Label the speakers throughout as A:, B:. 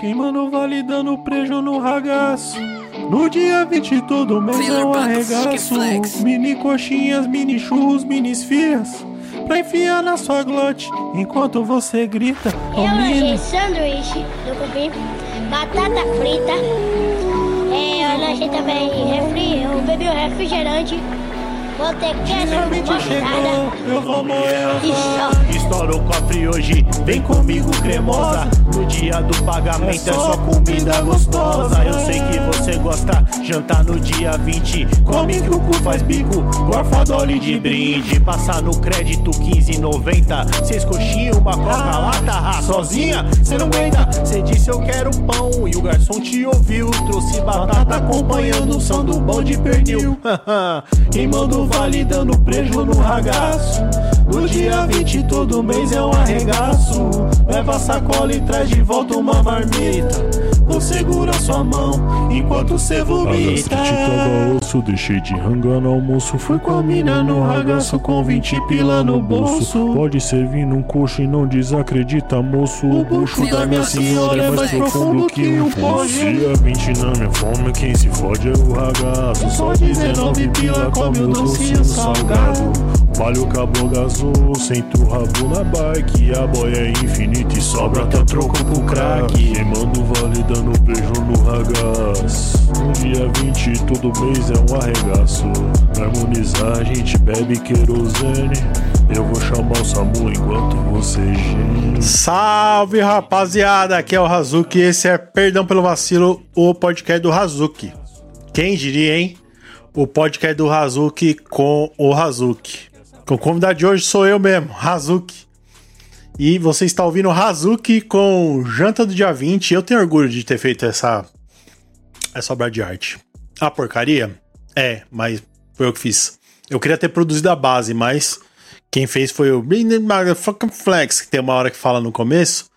A: Queimando vale dando prejo no ragaço. No dia 20 todo mês é um arregaço. Mini coxinhas, mini churros, mini esfias. Pra enfiar na sua glote enquanto você grita.
B: Eu lanchei sanduíche do cupim, batata frita. É, eu lanchei também refri, eu bebi o refrigerante.
A: Finalmente chegou, eu vou moer
B: só.
C: Estoura o cofre hoje, vem comigo cremosa. No dia do pagamento é só comida gostosa. Eu sei que você gosta, jantar no dia 20. Come que o cu faz bico, gorfa dole de brinde. Passar no crédito 15,90. Seis coxinhas, uma coca lata, ah, sozinha, cê não aguenta. Cê disse eu quero pão e o garçom te ouviu. Trouxe batata acompanhando o som do bom de pernil. Queimando vale dando prejo no ragaço. No dia 20 todo mês é um arregaço. Leva a sacola e traz de volta uma marmita. Vou segurar sua mão enquanto cê vomita.
A: tava osso, deixei de rangar no almoço. Fui com a mina no ragaço com 20 pila no bolso. Pode servir num coxo e não desacredita, moço. O bucho da minha senhora é mais profundo que um poste. Dia 20 na minha fome, quem se fode é o ragaço. Só 19 pila come o docinho salgado. Vale o cabo gasou, senta o rabo na bike. A boia é infinita e sobra até troco pro crack. Queimando vale dando beijo no ragaz. No dia 20 todo mês é um arregaço. Pra harmonizar a gente bebe querosene. Eu vou chamar o Samu enquanto você geme.
D: Salve rapaziada, aqui é o Hazuki. Esse é Perdão pelo Vacilo, o podcast do Hazuki. Quem diria, hein? O podcast do Hazuki com o Hazuki. O convidado de hoje sou eu mesmo, Hazuki. E você está ouvindo Hazuki com Janta do Dia 20. Eu tenho orgulho de ter feito essa, essa obra de arte. A porcaria? É, mas foi eu que fiz. Eu queria ter produzido a base, mas quem fez foi o Flex, que tem uma hora que fala no começo,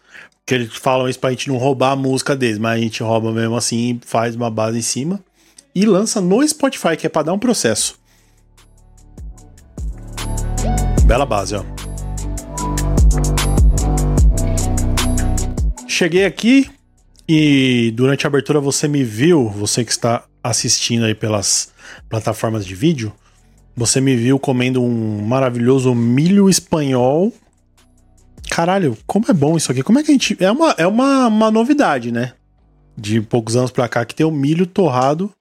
D: que eles falam isso pra gente não roubar a música deles, mas a gente rouba mesmo assim, faz uma base em cima e lança no Spotify, que é pra dar um processo. Bela base, ó. Cheguei aqui e durante a abertura você me viu, você que está assistindo aí pelas plataformas de vídeo, você me viu comendo um maravilhoso milho espanhol. Caralho, como é bom isso aqui. Como é que a gente. É uma, é uma, uma novidade, né? De poucos anos pra cá que tem o milho torrado.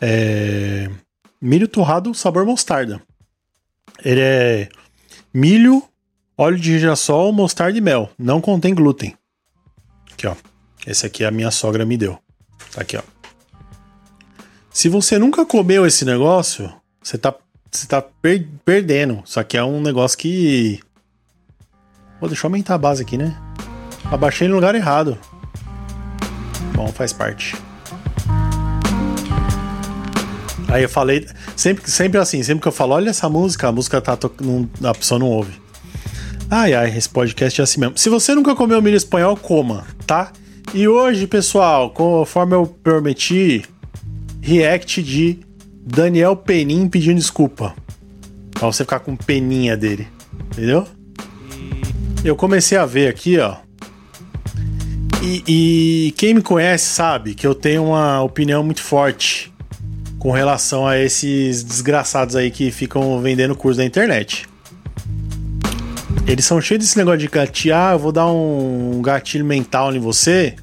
D: É. Milho torrado sabor mostarda. Ele é milho, óleo de girassol, mostarda e mel. Não contém glúten. Aqui, ó. Esse aqui a minha sogra me deu. Tá aqui, ó. Se você nunca comeu esse negócio, você tá, você tá per- perdendo. Isso aqui é um negócio que. Pô, deixa eu aumentar a base aqui, né? Abaixei no lugar errado. Bom, faz parte. Aí eu falei, sempre, sempre assim, sempre que eu falo, olha essa música, a música tá tocando, a pessoa não ouve. Ai, ai, esse podcast é assim mesmo. Se você nunca comeu milho espanhol, coma, tá? E hoje, pessoal, conforme eu prometi, react de Daniel Penin pedindo desculpa. Pra você ficar com peninha dele. Entendeu? Eu comecei a ver aqui, ó. E, e quem me conhece sabe que eu tenho uma opinião muito forte com relação a esses desgraçados aí que ficam vendendo curso na internet. Eles são cheios desse negócio de gatilho, ah, eu vou dar um gatilho mental em você.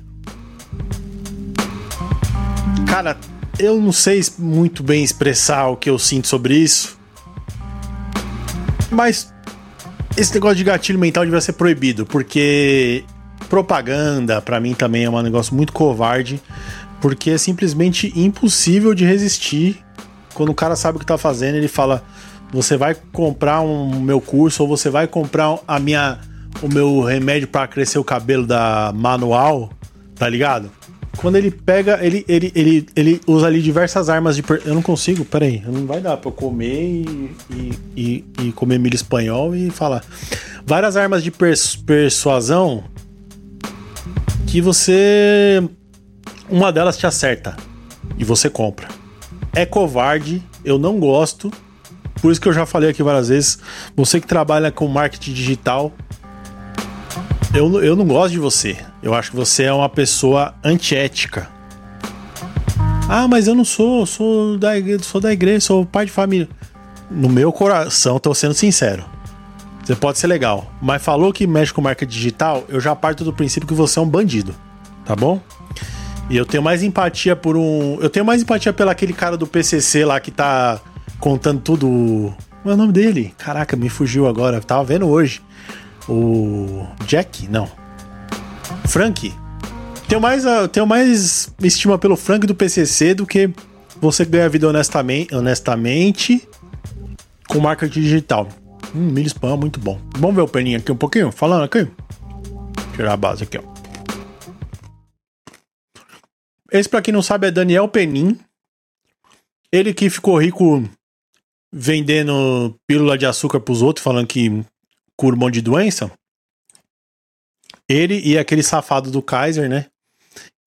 D: Cara, eu não sei muito bem expressar o que eu sinto sobre isso. Mas esse negócio de gatilho mental devia ser proibido, porque propaganda, pra mim, também é um negócio muito covarde, porque é simplesmente impossível de resistir quando o cara sabe o que tá fazendo, ele fala: "Você vai comprar um meu curso ou você vai comprar a minha o meu remédio pra crescer o cabelo da Manual", tá ligado? Quando ele pega, ele, ele, ele, ele usa ali diversas armas de. per- Eu não consigo, peraí. Não vai dar pra eu comer e, e, e, e comer milho espanhol e falar. Várias armas de pers- persuasão que você. Uma delas te acerta e você compra. É covarde, eu não gosto. Por isso que eu já falei aqui várias vezes. Você que trabalha com marketing digital, eu, eu não gosto de você. Eu acho que você é uma pessoa antiética. Ah, mas eu não sou, sou da igreja, sou da igreja, sou pai de família. No meu coração, tô sendo sincero. Você pode ser legal, mas falou que mexe com marca digital, eu já parto do princípio que você é um bandido, tá bom? E eu tenho mais empatia por um, eu tenho mais empatia pelo aquele cara do PCC lá que tá contando tudo. Qual é o nome dele? Caraca, me fugiu agora. tava vendo hoje. O Jack? Não. Frank. Tenho mais, ah, tenho mais estima pelo Frank do PCC do que você ganha a vida honestamente, honestamente com marca digital. Hum, milho spam, muito bom. Vamos ver o peninho aqui um pouquinho? Falando aqui. Tirar a base aqui, ó. Esse, pra quem não sabe, é Daniel Penin. Ele que ficou rico vendendo pílula de açúcar pros outros, falando que cura um monte de doença. Ele e aquele safado do Kaiser, né?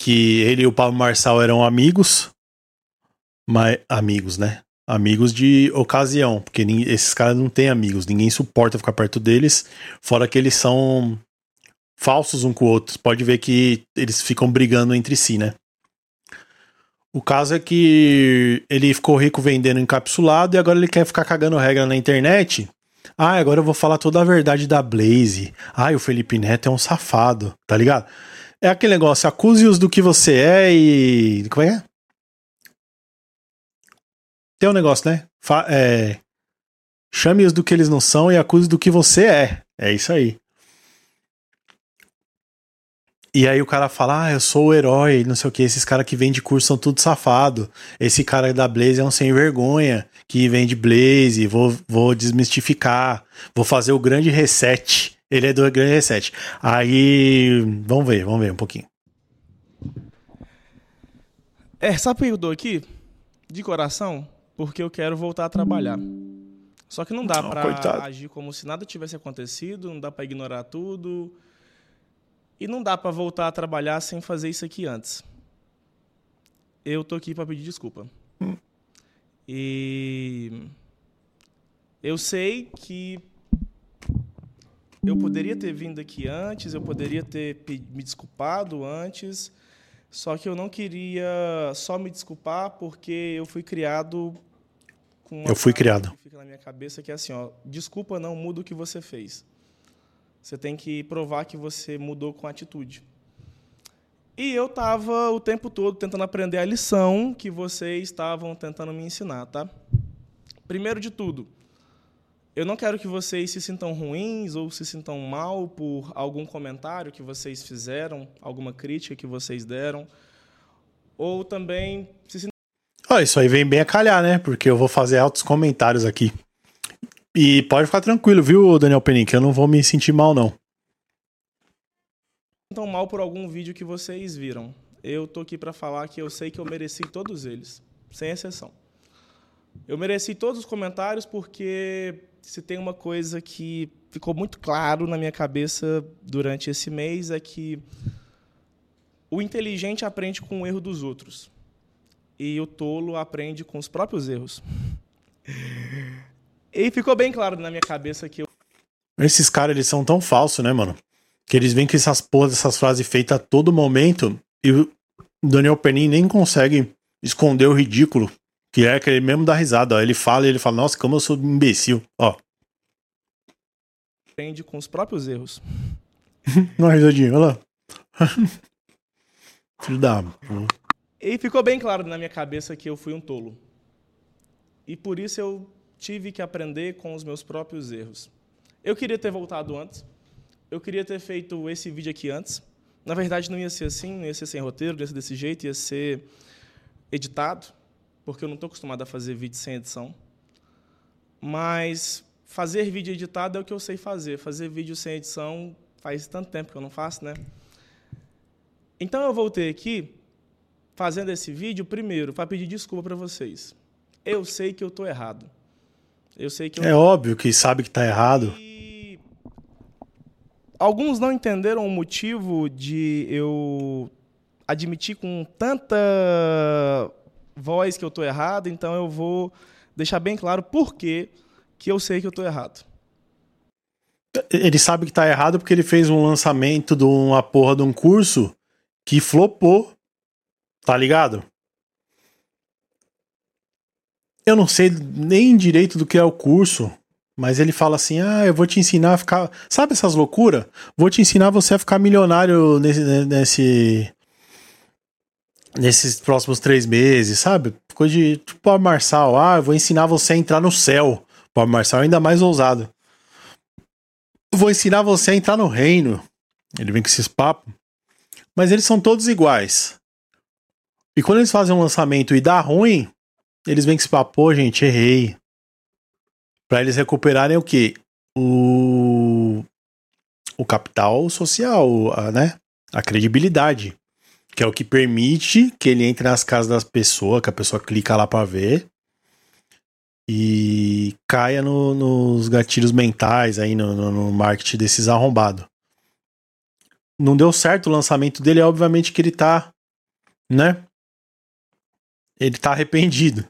D: Que ele e o Pablo Marçal eram amigos. Mas, amigos, né? Amigos de ocasião, porque esses caras não têm amigos, ninguém suporta ficar perto deles, fora que eles são falsos um com o outro. Pode ver que eles ficam brigando entre si, né? O caso é que ele ficou rico vendendo encapsulado e agora ele quer ficar cagando regra na internet. Ah, agora eu vou falar toda a verdade da Blaze. Ah, o Felipe Neto é um safado, tá ligado? É aquele negócio, acuse-os do que você é e. Como é? Tem um negócio, né? Fa é... Chame-os do que eles não são e acuse do que você é. É isso aí. E aí o cara fala, ah, eu sou o herói, não sei o que, esses caras que vendem curso são tudo safado. Esse cara da Blaze é um sem vergonha, que vende Blaze, vou, vou desmistificar, vou fazer o grande reset. Ele é do grande reset. Aí, vamos ver, vamos ver um pouquinho.
E: É, sabe por que eu dou aqui? De coração, porque eu quero voltar a trabalhar. Só que não dá pra agir como se nada tivesse acontecido, não dá pra ignorar tudo e não dá para voltar a trabalhar sem fazer isso aqui antes. Eu tô aqui para pedir desculpa. Hum. E eu sei que eu poderia ter vindo aqui antes, eu poderia ter me desculpado antes, só que eu não queria só me desculpar porque eu fui criado com
D: Eu fui criado.
E: Que fica na minha cabeça que é assim, ó, desculpa não muda o que você fez. Você tem que provar que você mudou com atitude. E eu estava o tempo todo tentando aprender a lição que vocês estavam tentando me ensinar, tá? Primeiro de tudo, eu não quero que vocês se sintam ruins ou se sintam mal por algum comentário que vocês fizeram, alguma crítica que vocês deram, ou também se sintam...
D: Oh, isso aí vem bem a calhar, né? Porque eu vou fazer altos comentários aqui. E pode ficar tranquilo, viu, Daniel Penin, que eu não vou me sentir mal, não.
E: Tão mal por algum vídeo que vocês viram. Eu tô aqui para falar que eu sei que eu mereci todos eles, sem exceção. Eu mereci todos os comentários porque se tem uma coisa que ficou muito claro na minha cabeça durante esse mês é que o inteligente aprende com o erro dos outros e o tolo aprende com os próprios erros. E ficou bem claro na minha cabeça que eu...
D: Esses caras, eles são tão falsos, né, mano? Que eles vêm com essas porras, essas frases feitas a todo momento e o Daniel Penin nem consegue esconder o ridículo, que é que ele mesmo dá risada, ó. Ele fala e ele fala, nossa, como eu sou imbecil, ó.
E: Aprende com os próprios erros.
D: Uma risadinha, olha lá. Filho da...
E: E ficou bem claro na minha cabeça que eu fui um tolo. E por isso eu tive que aprender com os meus próprios erros. Eu queria ter voltado antes. Eu queria ter feito esse vídeo aqui antes. Na verdade, não ia ser assim, não ia ser sem roteiro, ia ser desse jeito, ia ser editado, porque eu não estou acostumado a fazer vídeo sem edição. Mas fazer vídeo editado é o que eu sei fazer. Fazer vídeo sem edição faz tanto tempo que eu não faço, né? Então eu voltei aqui fazendo esse vídeo primeiro para pedir desculpa para vocês. Eu sei que eu estou errado. Eu sei que eu...
D: É óbvio que sabe que tá errado. E...
E: Alguns não entenderam o motivo de eu admitir com tanta voz que eu tô errado, então eu vou deixar bem claro por que que eu sei que eu tô errado.
D: Ele sabe que tá errado porque ele fez um lançamento de uma porra de um curso que flopou. Tá ligado? Eu não sei nem direito do que é o curso, mas ele fala assim: ah, eu vou te ensinar a ficar. Sabe essas loucuras? Vou te ensinar você a ficar milionário nesse, nesse. Nesses próximos três meses, sabe? Coisa de tipo a Marçal, ah, eu vou ensinar você a entrar no céu. O Marçal é ainda mais ousado. Vou ensinar você a entrar no reino. Ele vem com esses papos. Mas eles são todos iguais. E quando eles fazem um lançamento e dá ruim, eles vêm com esse papo, pô, gente, errei. Pra eles recuperarem o quê? O, o capital social, a, né? A credibilidade. Que é o que permite que ele entre nas casas das pessoas, que a pessoa clica lá pra ver e caia no, nos gatilhos mentais aí no, no, no marketing desses arrombados. Não deu certo o lançamento dele, obviamente que ele tá, né? Ele tá arrependido.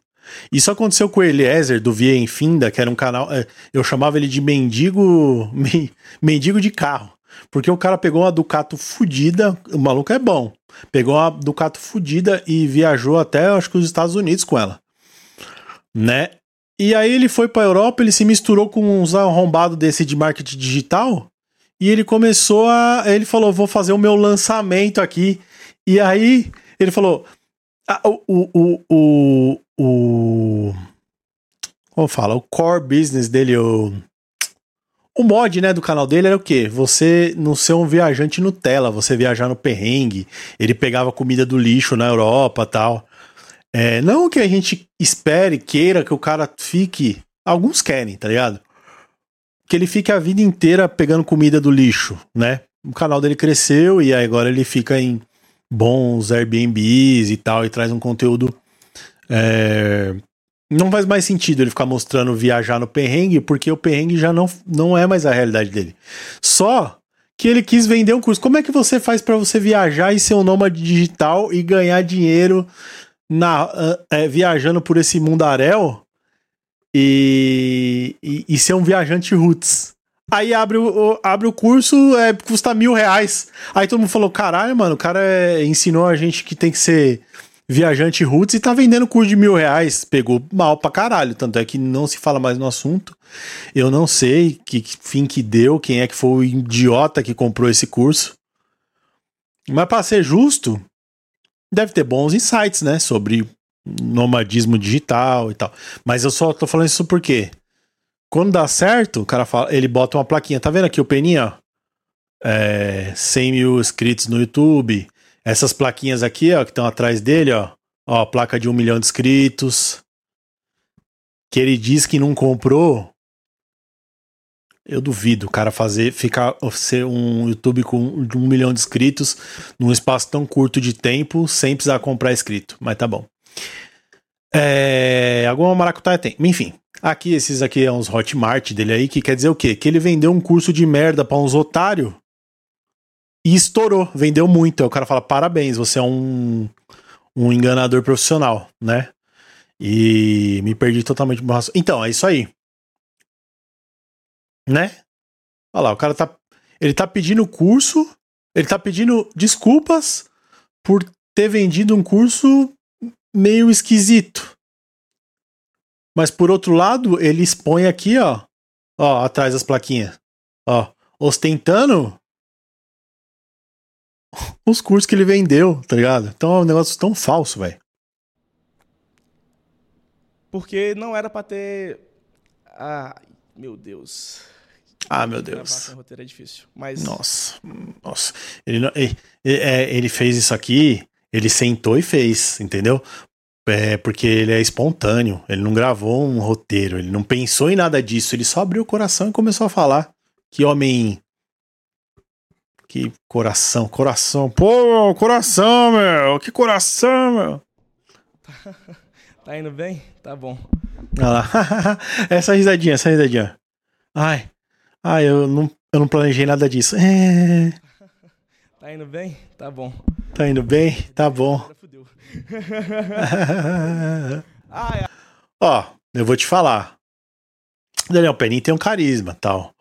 D: Isso aconteceu com o Eliezer do Via Infinda, que era um canal. É, eu chamava ele de mendigo. mendigo de carro. Porque o cara pegou uma Ducato fudida. O maluco é bom. Pegou uma Ducato fudida e viajou até, acho que, os Estados Unidos com ela. Né? E aí ele foi para Europa, ele se misturou com uns arrombados desse de marketing digital. E ele começou a. Ele falou: vou fazer o meu lançamento aqui. E aí ele falou: ah, o, o, o, o. Como fala? O core business dele, o. O mod, né, do canal dele era o quê? Você não ser um viajante Nutella, você viajar no perrengue. Ele pegava comida do lixo na Europa tal. É, não que a gente espere, queira que o cara fique. Alguns querem, tá ligado? Que ele fique a vida inteira pegando comida do lixo, né? O canal dele cresceu e agora ele fica em bons Airbnbs e tal, e traz um conteúdo. É... Não faz mais sentido ele ficar mostrando viajar no perrengue, porque o perrengue já não, não é mais a realidade dele. Só que ele quis vender um curso. Como é que você faz para você viajar e ser um nômade digital e ganhar dinheiro na, é, viajando por esse mundaréu e, e, e, ser um viajante roots. Aí abre o, abre o curso, é, custa mil reais. Aí todo mundo falou: caralho, mano, o cara é, ensinou a gente que tem que ser viajante roots e tá vendendo curso de mil reais. Pegou mal pra caralho. Tanto é que não se fala mais no assunto. Eu não sei que fim que deu, quem é que foi o idiota que comprou esse curso. Mas pra ser justo, deve ter bons insights, né? Sobre nomadismo digital e tal. Mas eu só tô falando isso porque quando dá certo, o cara fala, ele bota uma plaquinha. Tá vendo aqui o peninha? É, 100 mil inscritos no YouTube. Essas plaquinhas aqui, ó, que estão atrás dele, ó. Ó, placa de um milhão de inscritos. Que ele diz que não comprou eu duvido o cara fazer, ficar, ser um YouTube com um milhão de inscritos num espaço tão curto de tempo sem precisar comprar inscrito. Mas tá bom. É, alguma maracutaia tem. Enfim, aqui esses aqui é uns Hotmart dele aí, que quer dizer o quê? Que ele vendeu um curso de merda pra uns otários e estourou, vendeu muito. Aí o cara fala: parabéns, você é um, um enganador profissional, né? E me perdi totalmente. Então, é isso aí né? Olha lá, o cara tá. Ele tá pedindo curso, ele tá pedindo desculpas por ter vendido um curso meio esquisito. Mas por outro lado, ele expõe aqui, ó, ó, atrás das plaquinhas, ó, ostentando os cursos que ele vendeu, tá ligado? Então é um negócio tão falso, velho.
E: Porque não era para ter. Ah, meu Deus.
D: Ah, meu Deus.
E: Gravar roteiro é difícil. Mas...
D: Nossa, nossa. Ele, ele, é, ele fez isso aqui, ele sentou e fez, entendeu? É porque ele é espontâneo, ele não gravou um roteiro, ele não pensou em nada disso, ele só abriu o coração e começou a falar. Que homem. Que coração, coração. Pô, coração, meu! Que coração, meu!
E: tá indo bem? Tá bom.
D: Olha lá. essa risadinha, essa risadinha. Ai, ah, eu não, eu não planejei nada disso. É...
E: Tá indo bem? Tá bom.
D: Tá indo bem? Tá bom. Ó, eu vou te falar. Daniel Penin tem um carisma tal.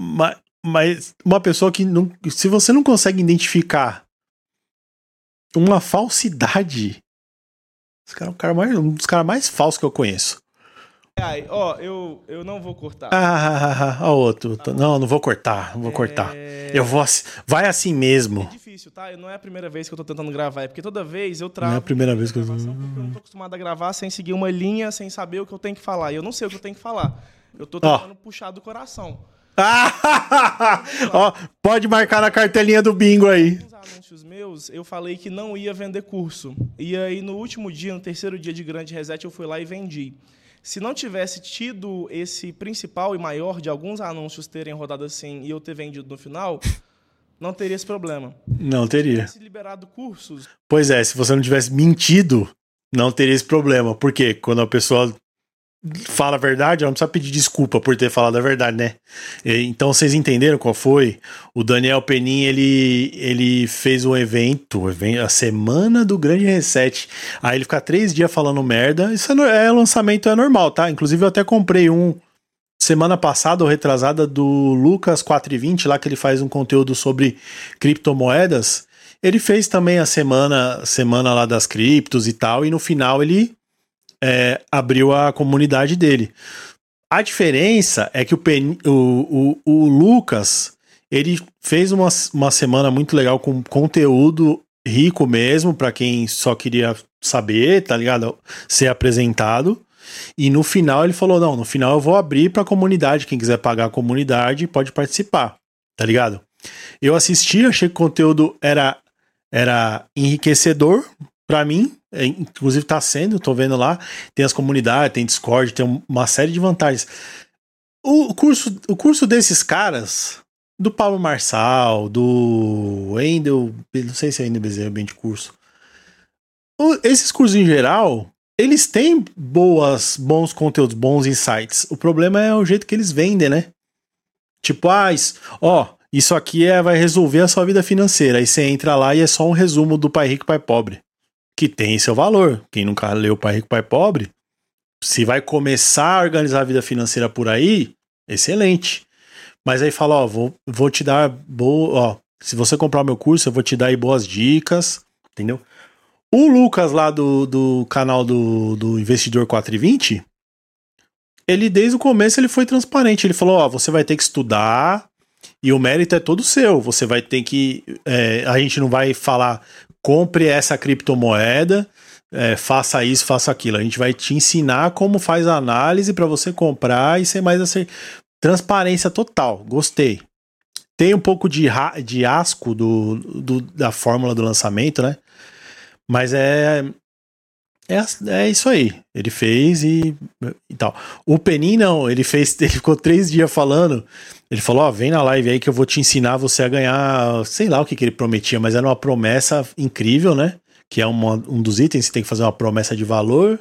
D: Mas, mas uma pessoa que não. Se você não consegue identificar uma falsidade. Esse cara é um, cara mais, um dos caras mais falsos que eu conheço.
E: Ai, ó, eu, eu não vou cortar.
D: Ah, ó, outro. Não, não vou cortar, não vou cortar.
E: É...
D: Eu vou. ass- Vai assim mesmo.
E: É difícil, tá? Não é a primeira vez que eu tô tentando gravar, é porque toda vez eu trago.
D: Não é a primeira vez que eu-
E: eu não tô acostumado a gravar sem seguir uma linha, sem saber o que eu tenho que falar. E eu não sei o que eu tenho que falar. Eu tô tentando puxar do coração.
D: Ah, ó, pode marcar na cartelinha do bingo aí.
E: Nos anúncios meus, eu falei que não ia vender curso. E aí, no último dia, no terceiro dia de grande reset, eu fui lá e vendi. Se não tivesse tido esse principal e maior de alguns anúncios terem rodado assim e eu ter vendido no final, não teria esse problema.
D: Não teria.
E: Se liberado cursos,
D: Pois é, se você não tivesse mentido, não teria esse problema. Porque quando a pessoa fala a verdade, ela não precisa pedir desculpa por ter falado a verdade, né? Então vocês entenderam qual foi? O Daniel Penin, ele, ele fez um evento, a semana do Grande Reset. Aí ele fica três dias falando merda. Isso é, é lançamento, é normal, tá? Inclusive eu até comprei um semana passada ou retrasada do Lucas 420, lá que ele faz um conteúdo sobre criptomoedas. Ele fez também a semana, semana lá das criptos e tal, e no final ele é, abriu a comunidade dele. A diferença é que o, Pen, o, o, o Lucas ele fez uma, uma semana muito legal com conteúdo rico mesmo, para quem só queria saber, tá ligado? Ser apresentado. E no final ele falou: não, no final eu vou abrir pra comunidade. Quem quiser pagar a comunidade pode participar, tá ligado? Eu assisti, achei que o conteúdo era, era enriquecedor pra mim. É, inclusive tá sendo, tô vendo lá. Tem as comunidades, tem Discord, tem um- uma série de vantagens. O curso, o curso desses caras, do Paulo Marçal, do Wendel, não sei se é Wendel Bezerra bem de curso. O- esses cursos em geral, eles têm boas, bons conteúdos, bons insights. O problema é o jeito que eles vendem, né? Tipo, ah, isso, ó, isso aqui é, vai resolver a sua vida financeira. Aí você entra lá e é só um resumo do Pai Rico, Pai Pobre. Que tem seu valor. Quem nunca leu Pai Rico, Pai Pobre, se vai começar a organizar a vida financeira por aí, excelente. Mas aí fala, ó, vou, vou te dar boa, ó, se você comprar o meu curso, eu vou te dar aí boas dicas, entendeu? O Lucas lá do, do canal do, do Investidor 420, ele desde o começo ele foi transparente. Ele falou: Ó, você vai ter que estudar e o mérito é todo seu. Você vai ter que. é, a gente não vai falar, compre essa criptomoeda, é, faça isso, faça aquilo. A gente vai te ensinar como faz a análise para você comprar e ser mais assim. Transparência total. Gostei. Tem um pouco de, de asco do, do- da fórmula do lançamento, né? Mas é, é. É isso aí. Ele fez e, e tal. O Penin não, ele fez. Ele ficou três dias falando. Ele falou: Ó, vem na live aí que eu vou te ensinar você a ganhar. Sei lá o que, que ele prometia, mas era uma promessa incrível, né? Que é uma- um dos itens, você tem que fazer uma promessa de valor.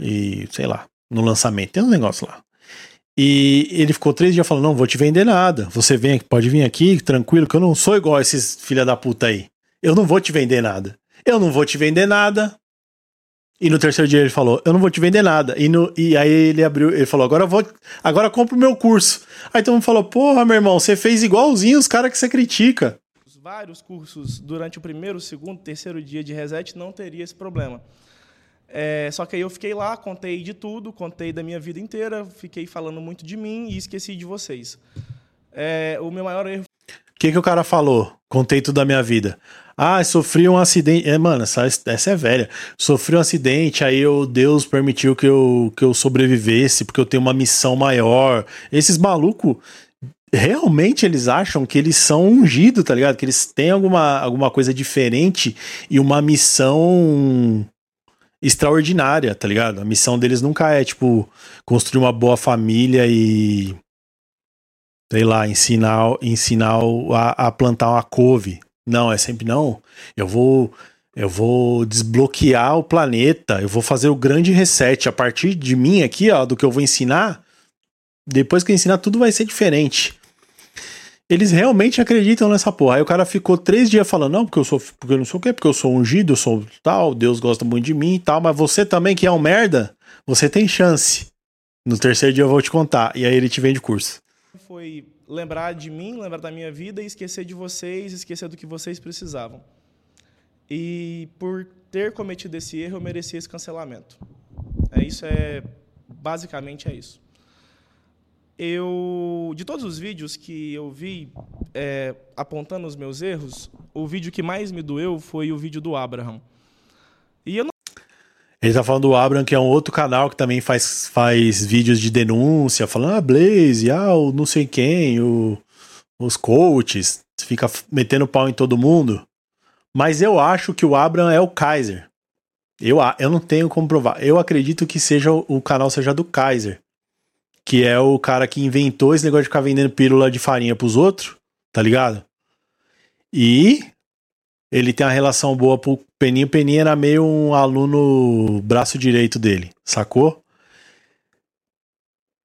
D: E sei lá, no lançamento. Tem um negócio lá. E ele ficou três dias falando: Não, vou te vender nada. Você vem pode vir aqui, tranquilo, que eu não sou igual esses filha da puta aí. Eu não vou te vender nada. Eu não vou te vender nada. E no terceiro dia ele falou: Eu não vou te vender nada. E, no, e aí ele abriu, ele falou: Agora eu vou. Agora compra o meu curso. Aí todo mundo falou: Porra, meu irmão, você fez igualzinho os caras que você critica.
E: vários cursos durante o primeiro, segundo, terceiro dia de reset, não teria esse problema. É, só que aí eu fiquei lá, contei de tudo, contei da minha vida inteira, fiquei falando muito de mim e esqueci de vocês. É, o meu maior erro
D: O que, que o cara falou? Contei tudo da minha vida. Ah, sofri um acidente. É, mano, essa, essa é velha. Sofri um acidente, aí eu, Deus permitiu que eu, que eu sobrevivesse, porque eu tenho uma missão maior. Esses malucos, realmente eles acham que eles são ungidos, tá ligado? Que eles têm alguma, alguma coisa diferente e uma missão extraordinária, tá ligado? A missão deles nunca é, tipo, construir uma boa família e sei lá, ensinar, ensinar a, a plantar uma couve. Não, é sempre não. Eu vou eu vou desbloquear o planeta, eu vou fazer o grande reset a partir de mim aqui, ó, do que eu vou ensinar. Depois que eu ensinar tudo vai ser diferente. Eles realmente acreditam nessa porra. Aí o cara ficou três dias falando, não, porque eu sou, porque eu não sou o quê, porque eu sou ungido, eu sou tal, Deus gosta muito de mim e tal, mas você também que é um merda, você tem chance. No terceiro dia eu vou te contar. E aí ele te vende curso.
E: foi lembrar de mim, lembrar da minha vida e esquecer de vocês, esquecer do que vocês precisavam. E por ter cometido esse erro, eu mereci esse cancelamento. É isso é basicamente é isso. Eu de todos os vídeos que eu vi é, apontando os meus erros, o vídeo que mais me doeu foi o vídeo do Abraham. E eu não
D: Ele tá falando do Abraham, que é um outro canal que também faz, faz vídeos de denúncia, falando, ah, Blaze, ah, o não sei quem, o, os coaches, fica metendo pau em todo mundo. Mas eu acho que o Abraham é o Kaiser. Eu, eu não tenho como provar. Eu acredito que seja o canal seja do Kaiser. Que é o cara que inventou esse negócio de ficar vendendo pílula de farinha pros outros, tá ligado? E ele tem uma relação boa pro Peninho. O Peninho era meio um aluno braço direito dele, sacou?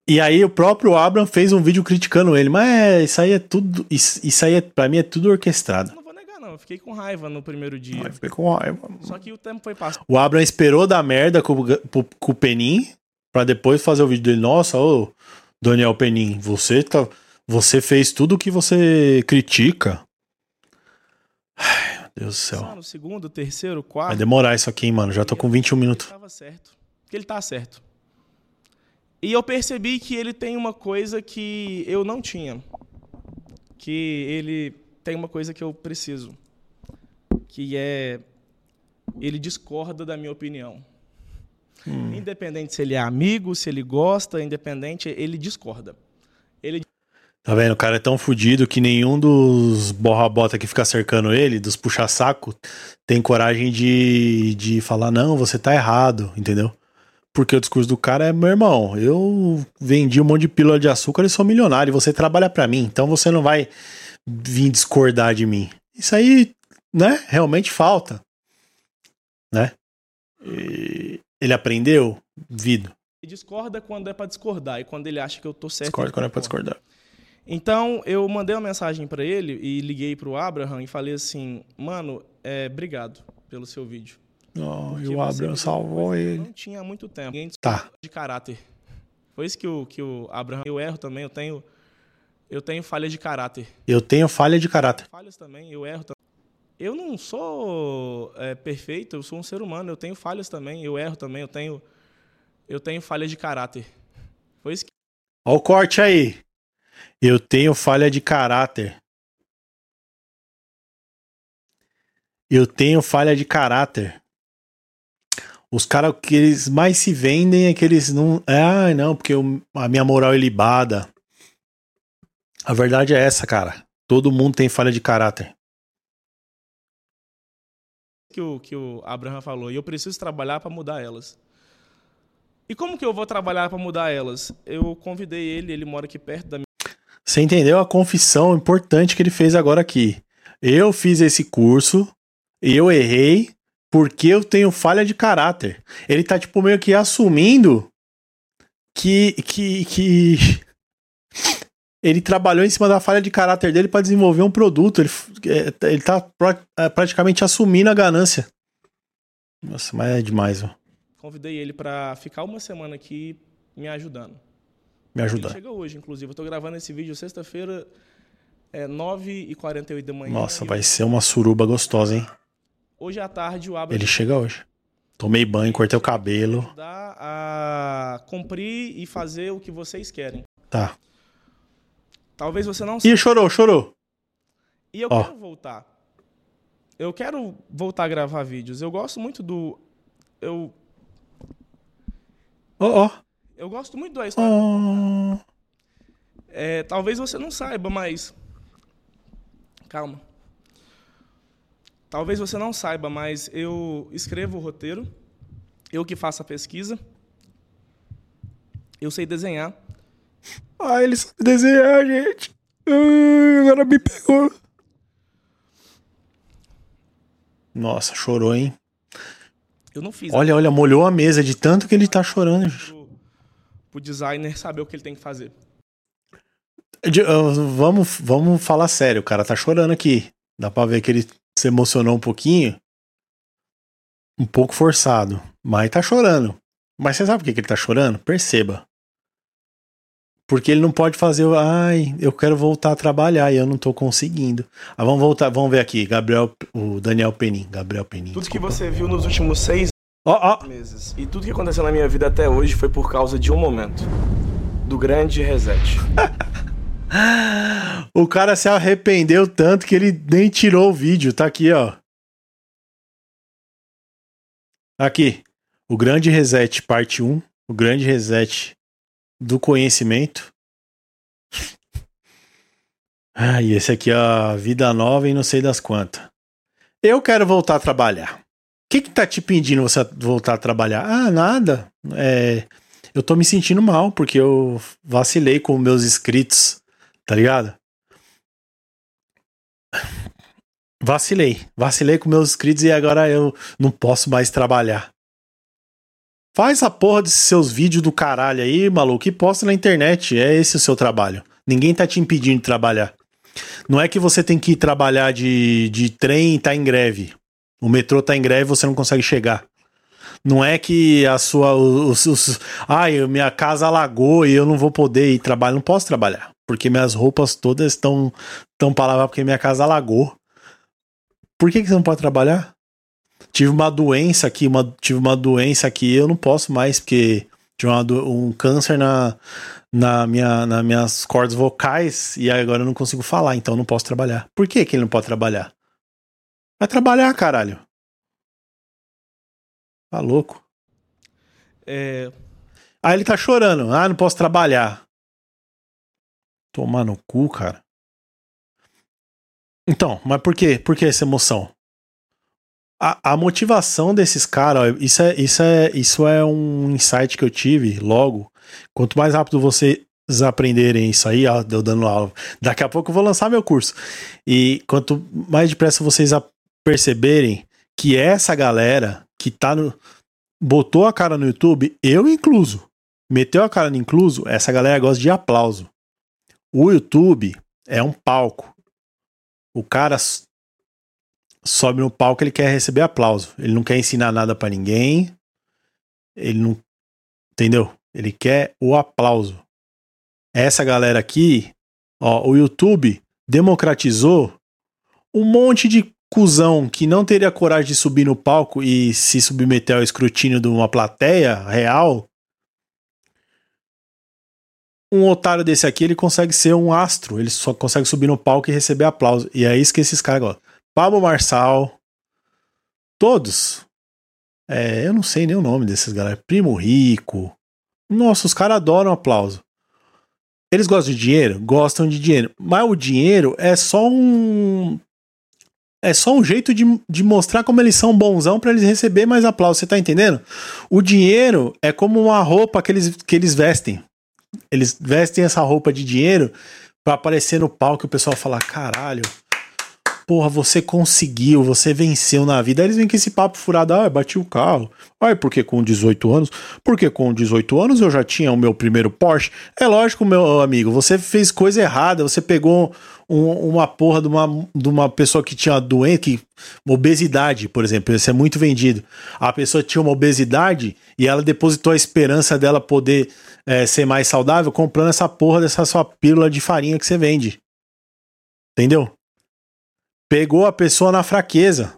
D: E aí o próprio Abraham fez um vídeo criticando ele, mas é, isso aí é tudo, isso, isso aí é, pra mim é tudo orquestrado.
E: não vou negar não, eu fiquei com raiva no primeiro dia.
D: Aí fiquei com raiva.
E: Só que o tempo foi passando.
D: O Abraham esperou dar merda com, o- com, com o Penin pra depois fazer o vídeo dele. Nossa, ô Daniel Penin, você tá, você fez tudo o que você critica. Ai, Deus do céu.
E: No segundo, terceiro,
D: Vai
E: quarto,
D: demorar isso aqui, hein, mano. Já tô com 21 minutos.
E: estava certo. Que ele tá certo. E eu percebi que ele tem uma coisa que eu não tinha. Que ele tem uma coisa que eu preciso. Que é. Ele discorda da minha opinião. Independente se ele é amigo, se ele gosta, independente, ele discorda.
D: Tá vendo? O cara é tão fudido que nenhum dos borra-bota que fica cercando ele, dos puxa-saco, tem coragem de, de falar, não, você tá errado, entendeu? Porque o discurso do cara é, meu irmão, eu vendi um monte de pílula de açúcar e sou milionário, e você trabalha pra mim, então você não vai vir discordar de mim. Isso aí, né, realmente falta, né? E ele aprendeu, Vido.
E: Ele discorda quando é pra discordar e quando ele acha que eu tô certo.
D: Discorda quando é pra
E: concorda.
D: discordar.
E: Então, eu mandei uma mensagem pra ele e liguei pro Abraham e falei assim: "Mano, é, obrigado pelo seu vídeo".
D: Oh, e o Abraham salvou ele.
E: Não tinha muito tempo. Ninguém
D: Tá.
E: de caráter. Foi isso que o que o Abraham, eu erro também, eu tenho eu tenho falhas de caráter.
D: Eu tenho falha de caráter.
E: Falhas também, eu erro também. Eu não sou é, perfeito, eu sou um ser humano, eu tenho falhas também, eu erro também, eu tenho eu tenho falhas de caráter. Foi isso que
D: Olha o corte aí. Eu tenho falha de caráter. Eu tenho falha de caráter. Os caras que eles mais se vendem é que eles não. Ah, não, porque eu- a minha moral é libada. A verdade é essa, cara. Todo mundo tem falha de caráter.
E: que o, que o Abraham falou, e eu preciso trabalhar para mudar elas. E como que eu vou trabalhar para mudar elas? Eu convidei ele, ele mora aqui perto da minha
D: Você entendeu a confissão importante que ele fez agora aqui? Eu fiz esse curso, eu errei porque eu tenho falha de caráter. Ele tá tipo meio que assumindo que que que ele trabalhou em cima da falha de caráter dele para desenvolver um produto. Ele, é, ele tá é, praticamente assumindo a ganância. Nossa, mas é demais, ó.
E: convidei ele para ficar uma semana aqui me ajudando.
D: Me
E: Ele
D: ajudar.
E: chega hoje, inclusive. Eu tô gravando esse vídeo sexta-feira, é 9h48 da manhã.
D: Nossa, vai ser uma suruba gostosa, hein?
E: Hoje à tarde o Abraham
D: Ele chega hoje. Tomei banho, cortei o cabelo.
E: ajudar a cumprir e fazer o que vocês querem.
D: Tá.
E: Talvez você não
D: Ih, chorou, chorou.
E: E eu
D: Ó.
E: quero voltar. Eu quero voltar a gravar vídeos. Eu gosto muito do. Eu,
D: Ó, ó.
E: Eu gosto muito da história.
D: ó.
E: É, talvez você não saiba, mas. Calma. Talvez você não saiba, mas eu escrevo o roteiro. Eu que faço a pesquisa. Eu sei desenhar.
D: Ah, ele sabe desenhar, gente. Ai, agora me pegou. Nossa, chorou, hein?
E: Eu não fiz
D: Olha, olha, molhou a mesa de tanto que ele tá chorando. gente.
E: Pro, pro designer saber o que ele tem que fazer.
D: De- ah, vamos, vamos falar sério, o cara tá chorando aqui. Dá pra ver que ele se emocionou um pouquinho. Um pouco forçado. Mas tá chorando. Mas você sabe por que que ele tá chorando? Perceba. Porque ele não pode fazer, ai, eu quero voltar a trabalhar e eu não tô conseguindo. Ah, vamos voltar, vamos ver aqui, Gabriel, o Daniel Penin, Gabriel Penin.
E: Tudo que você viu nos últimos seis
D: Ó, ó,
E: meses e tudo que aconteceu na minha vida até hoje foi por causa de um momento. Do grande reset.
D: o cara se arrependeu tanto que ele nem tirou o vídeo, tá aqui, ó. Aqui, o grande reset parte 1, o grande reset do conhecimento. Ah, e esse aqui é a vida nova e não sei das quantas. Eu quero voltar a trabalhar. Que que tá te impedindo você voltar a trabalhar? Ah, nada. É, eu tô me sentindo mal porque eu vacilei com meus inscritos, tá ligado? Vacilei. Vacilei com meus inscritos e agora eu não posso mais trabalhar. Faz a porra desses seus vídeos do caralho aí, maluco, e posta na internet. É esse o seu trabalho. Ninguém tá te impedindo de trabalhar. Não é que você tem que ir trabalhar de, de trem e tá em greve. O metrô tá em greve e você não consegue chegar. Não é que a sua. Os, os, ai, minha casa alagou e eu não vou poder ir trabalhar. Não posso trabalhar. Porque minhas roupas todas estão tão para lavar porque minha casa alagou. Por que, que você não pode trabalhar? tive uma doença aqui, uma, tive uma doença aqui, eu não posso mais, porque tive uma, um câncer na, na minha, nas minhas cordas vocais e agora eu não consigo falar, então eu não posso trabalhar. Por que, que ele não pode trabalhar? Vai trabalhar, caralho. Tá louco.
E: É,
D: Aí ele tá chorando. Ah, não posso trabalhar. Tomar no cu, cara. Então, mas por quê? Por que essa emoção? A, a motivação desses caras, isso é, isso, é, isso é um insight que eu tive logo. Quanto mais rápido vocês aprenderem isso aí, ó, eu dando aula. Daqui a pouco eu vou lançar meu curso. E quanto mais depressa vocês a- perceberem que essa galera que tá no. botou a cara no YouTube, eu incluso, meteu a cara no incluso, essa galera gosta de aplauso. O YouTube é um palco. O cara sobe no palco, ele quer receber aplauso. Ele não quer ensinar nada pra ninguém. Ele não. Entendeu? Ele quer o aplauso. Essa galera aqui, ó, o YouTube democratizou um monte de cuzão que não teria coragem de subir no palco e se submeter ao escrutínio de uma plateia real. Um otário desse aqui, ele consegue ser um astro. Ele só consegue subir no palco e receber aplauso. E é isso que esses caras gostam. Pablo Marçal. Todos. É, eu não sei nem o nome desses galera. Primo Rico. Nossa, os caras adoram aplauso. Eles gostam de dinheiro? Gostam de dinheiro. Mas o dinheiro é só um. É só um jeito de, de mostrar como eles são bonzão pra eles receber mais aplauso. Você tá entendendo? O dinheiro é como uma roupa que eles, que eles vestem. Eles vestem essa roupa de dinheiro pra aparecer no palco e o pessoal falar: caralho, porra, você conseguiu, você venceu na vida. Aí eles vêm com esse papo furado, ah, bati o carro. Ai, porque com 18 anos? Porque com 18 anos eu já tinha o meu primeiro Porsche. É lógico, meu amigo, você fez coisa errada, você pegou um- uma porra de uma, de uma pessoa que tinha doença, que, obesidade, por exemplo, isso é muito vendido. A pessoa tinha uma obesidade e ela depositou a esperança dela poder eh, ser mais saudável comprando essa porra dessa sua pílula de farinha que você vende. Entendeu? pegou a pessoa na fraqueza.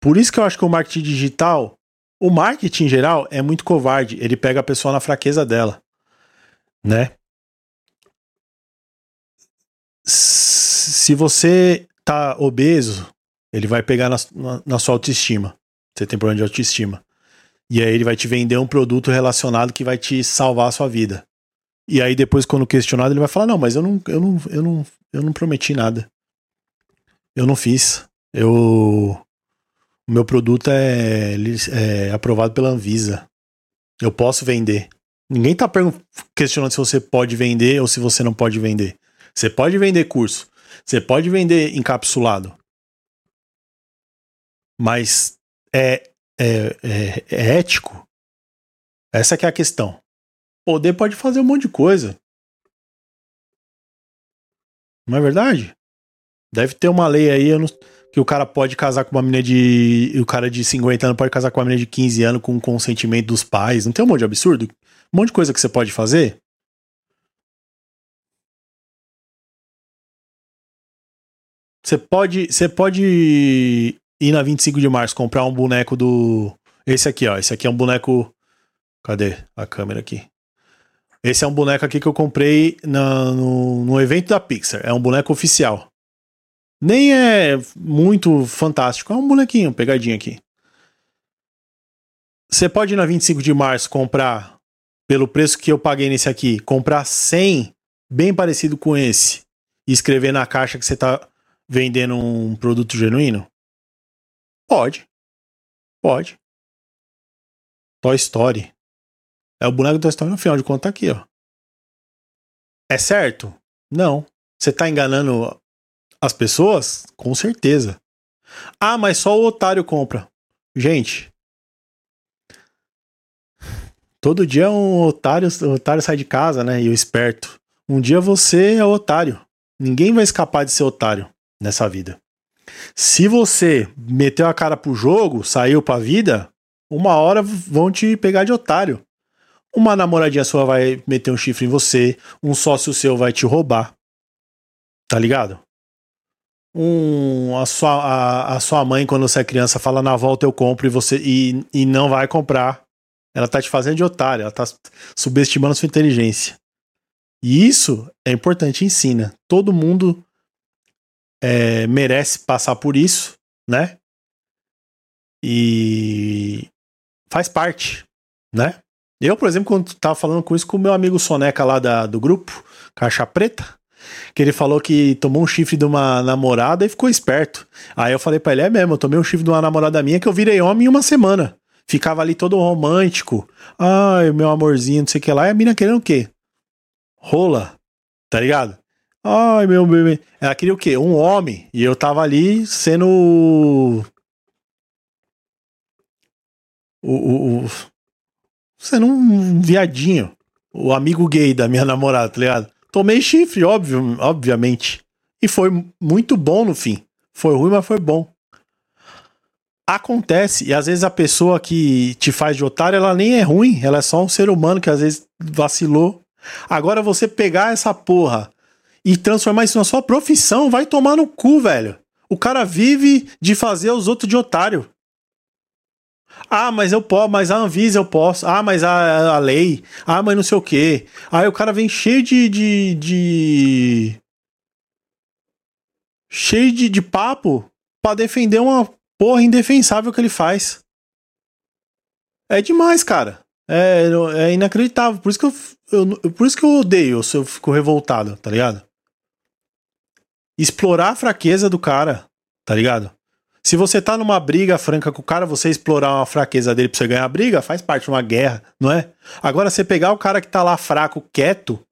D: Por isso que eu acho que o marketing digital, o marketing em geral, é muito covarde. Ele pega a pessoa na fraqueza dela, né? Se você tá obeso, ele vai pegar na, na- na sua autoestima. Você tem problema de autoestima. E aí ele vai te vender um produto relacionado que vai te salvar a sua vida. E aí depois, quando questionado, ele vai falar: Não, mas eu não, eu não, eu não, eu não prometi nada. Eu não fiz. Eu. O meu produto é, é aprovado pela Anvisa. Eu posso vender. Ninguém tá questionando se você pode vender ou se você não pode vender. Você pode vender curso. Você pode vender encapsulado. Mas é, é, é, é ético? Essa é a questão. Poder pode fazer um monte de coisa. Não é verdade? Deve ter uma lei aí não- que o cara pode casar com uma menina de. O cara de 50 anos pode casar com uma menina de 15 anos com consentimento dos pais. Não tem um monte de absurdo? Um monte de coisa que você pode fazer? Você pode, você pode ir na 25 de março comprar um boneco do. Esse aqui, ó. Esse aqui é um boneco. Cadê a câmera aqui? Esse é um boneco aqui que eu comprei na, no, no evento da Pixar. É um boneco oficial. Nem é muito fantástico. É um bonequinho, pegadinho aqui. Você pode ir na 25 de março comprar, pelo preço que eu paguei nesse aqui, comprar 100 bem parecido com esse e escrever na caixa que você tá vendendo um produto genuíno? Pode. Pode. Toy Story. É o boneco do Toy Story no final de contas tá aqui, ó. É certo? Não. Você tá enganando as pessoas? Com certeza. Ah, mas só o otário compra. Gente. Todo dia um otário, o otário sai de casa, né? E o esperto. Um dia você é otário. Ninguém vai escapar de ser otário nessa vida. Se você meteu a cara pro jogo, saiu pra vida, uma hora vão te pegar de otário. Uma namoradinha sua vai meter um chifre em você, um sócio seu vai te roubar. Tá ligado? Um, a, sua, a, a sua mãe, quando você é criança, fala na volta eu compro e você e, e não vai comprar. Ela tá te fazendo de otário, ela tá subestimando sua inteligência. E isso é importante, ensina. Todo mundo é, merece passar por isso, né? E faz parte, né? Eu, por exemplo, quando tava falando com isso com o meu amigo Soneca lá da, do grupo, Caixa Preta, que ele falou que tomou um chifre de uma namorada e ficou esperto. Aí eu falei pra ele, é mesmo, eu tomei um chifre de uma namorada minha que eu virei homem em uma semana. Ficava ali todo romântico. Ai, meu amorzinho, não sei o que lá. E a mina querendo o quê? Rola. Tá ligado? Ai, meu bebê. Ela queria o quê? Um homem. E eu tava ali sendo. O, o, o, sendo um viadinho. O amigo gay da minha namorada, tá ligado? Tomei chifre, óbvio, obviamente. E foi muito bom no fim. Foi ruim, mas foi bom. Acontece, e às vezes a pessoa que te faz de otário, ela nem é ruim, ela é só um ser humano que às vezes vacilou. Agora você pegar essa porra e transformar isso na sua profissão, vai tomar no cu, velho. O cara vive de fazer os outros de otário. Ah, mas eu posso, mas a Anvisa eu posso. Ah, mas a, a lei. Ah, mas não sei o quê. Aí o cara vem cheio de. de, de... cheio de, de papo para defender uma porra indefensável que ele faz. É demais, cara. É, é inacreditável. Por isso que eu, eu, por isso que eu odeio, eu fico revoltado, tá ligado? Explorar a fraqueza do cara, tá ligado? Se você tá numa briga franca com o cara, você explorar uma fraqueza dele pra você ganhar a briga, faz parte de uma guerra, não é? Agora, você pegar o cara que tá lá fraco, quieto.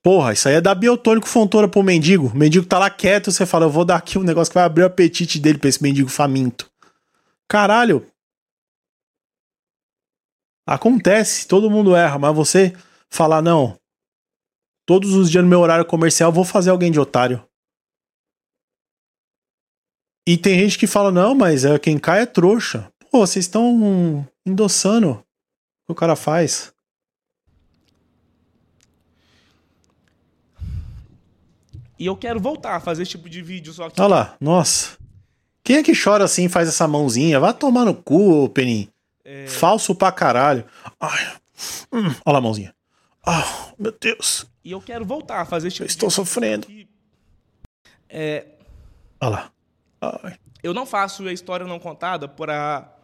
D: Porra, isso aí é dar biotônico fontora pro mendigo. O mendigo tá lá quieto, você fala, eu vou dar aqui um negócio que vai abrir o apetite dele pra esse mendigo faminto. Caralho. Acontece, todo mundo erra, mas você falar, não. Todos os dias no meu horário comercial, vou fazer alguém de otário. E tem gente que fala, não, mas é, quem cai é trouxa. Pô, vocês estão endossando o que o cara faz.
E: E eu quero voltar a fazer esse tipo de vídeo, só que.
D: Olha lá, nossa. Quem é que chora assim e faz essa mãozinha? Vai tomar no cu, Penin. É... Falso pra caralho. Ai. Hum, olha lá a mãozinha. Oh, meu Deus.
E: E eu quero voltar a fazer esse tipo
D: estou sofrendo.
E: É...
D: Olha lá.
E: Ai. Eu não faço a história não contada para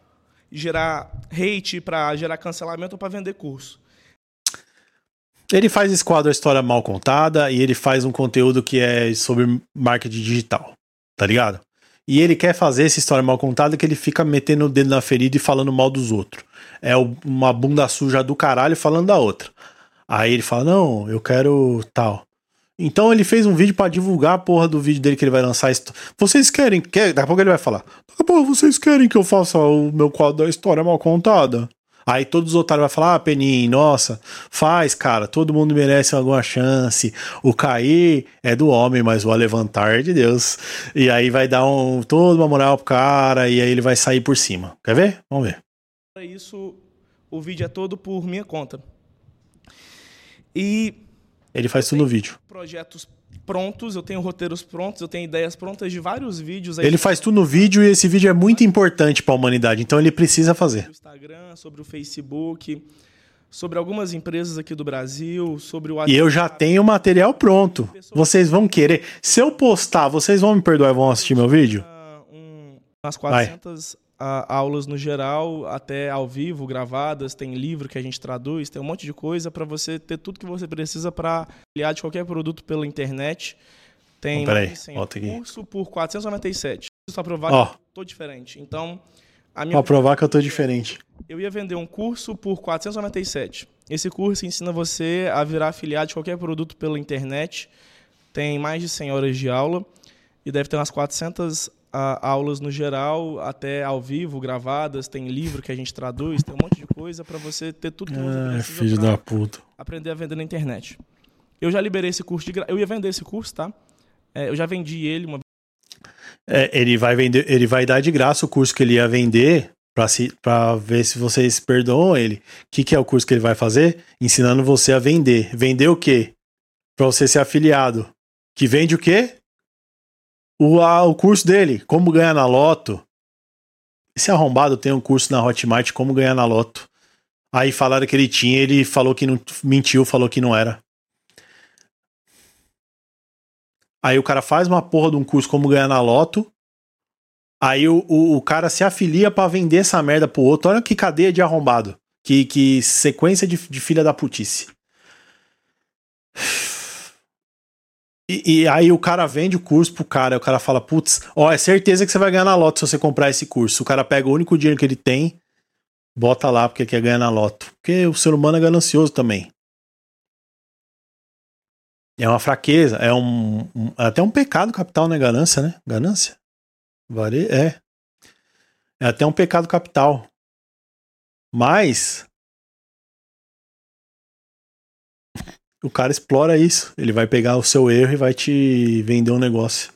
E: gerar hate, para gerar cancelamento ou para vender curso.
D: Ele faz esse quadro a história mal contada e ele faz um conteúdo que é sobre marketing digital, tá ligado? E ele quer fazer essa história mal contada que ele fica metendo o dedo na ferida e falando mal dos outros. É uma bunda suja do caralho falando da outra. Aí ele fala: Não, eu quero tal. Então ele fez um vídeo para divulgar a porra do vídeo dele que ele vai lançar. Vocês querem. Quer, daqui a pouco ele vai falar. Daqui a pouco vocês querem que eu faça o meu quadro da história mal contada? Aí todos os otários vão falar: Ah, Penin, nossa, faz, cara, todo mundo merece alguma chance. O cair é do homem, mas o levantar é de Deus. E aí vai dar um, toda uma moral pro cara e aí ele vai sair por cima. Quer ver? Vamos ver.
E: Isso, o vídeo é todo por minha conta. E
D: ele faz tudo no vídeo.
E: Projetos prontos, eu tenho roteiros prontos, eu tenho ideias prontas de vários vídeos.
D: Ele faz tudo no vídeo e esse vídeo é muito importante para a humanidade, então ele precisa fazer.
E: Sobre o Instagram, sobre o Facebook, sobre algumas empresas aqui do Brasil, sobre o
D: E eu já tenho o material pronto. Vocês vão querer. Se eu postar, vocês vão me perdoar e vão assistir meu vídeo?
E: Um, umas 400 a, aulas no geral, até ao vivo, gravadas, tem livro que a gente traduz, tem um monte de coisa para você ter tudo que você precisa para criar de qualquer produto pela internet. Tem
D: Então, peraí,
E: assim,
D: volta aqui.
E: curso por 497. Isso para provar
D: Ó.
E: que eu tô diferente. Então, a minha
D: Pra provar que eu tô diferente.
E: eu ia vender um curso por 497. Esse curso ensina você a virar afiliado de qualquer produto pela internet. Tem mais de 100 horas de aula e deve ter umas 400 aulas no geral, até ao vivo, gravadas. Tem livro que a gente traduz, tem um monte de coisa para você ter tudo que você precisa
D: filho da puta.
E: aprender a vender na internet. Eu já liberei esse curso de gra... Eu ia vender esse curso, tá? É, eu já vendi ele uma
D: É, ele vai vender, ele vai dar de graça o curso que ele ia vender pra, se, pra ver se vocês perdoam ele. O que, que é o curso que ele vai fazer? Ensinando você a vender. Vender o quê? Pra você ser afiliado. Que vende o quê? O, a- o curso dele, como ganhar na loto. Esse arrombado tem um curso na Hotmart, como ganhar na loto. Aí falaram que ele tinha, ele falou que não mentiu, falou que não era. Aí o cara faz uma porra de um curso como ganhar na loto. Aí o, o, o cara se afilia pra vender essa merda pro outro. Olha que cadeia de arrombado. Que, que sequência de, de filha da putice. E, e aí o cara vende o curso pro cara. O cara fala: Putz, ó, é certeza que você vai ganhar na loto se você comprar esse curso. O cara pega o único dinheiro que ele tem, bota lá porque quer ganhar na loto. Porque o ser humano é ganancioso também. É uma fraqueza, é um, um- é até um pecado capital, né? Ganância, né? Ganância. Vare... É. É até um pecado capital. Mas. O cara explora isso. Ele vai pegar o seu erro e vai te vender um negócio.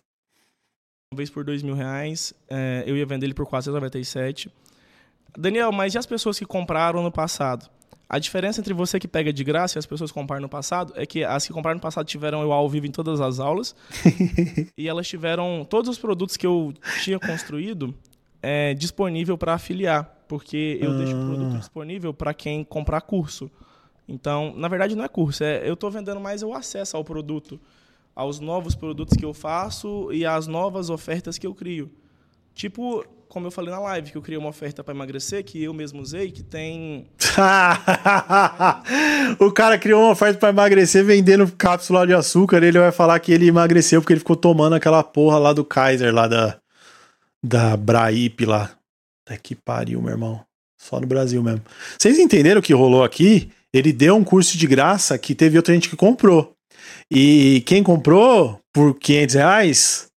E: vez por dois mil reais. É, eu ia vender ele por 497. Daniel, mas e as pessoas que compraram no passado? A diferença entre você que pega de graça e as pessoas que compraram no passado é que as que compraram no passado tiveram eu ao vivo em todas as aulas e elas tiveram todos os produtos que eu tinha construído é, disponível para afiliar, porque eu deixo o produto disponível para quem comprar curso. Então, na verdade, não é curso, é, eu estou vendendo mais o acesso ao produto, aos novos produtos que eu faço e às novas ofertas que eu crio. Tipo, como eu falei na live, que eu criei uma oferta para emagrecer, que eu mesmo usei, que tem
D: o cara criou uma oferta pra emagrecer vendendo cápsula de açúcar. Ele vai falar que ele emagreceu porque ele ficou tomando aquela porra lá do Kaiser, lá da, da Braip lá. Até que pariu, meu irmão. Só no Brasil mesmo. Vocês entenderam o que rolou aqui? Ele deu um curso de graça que teve outra gente que comprou. E quem comprou por 500 reais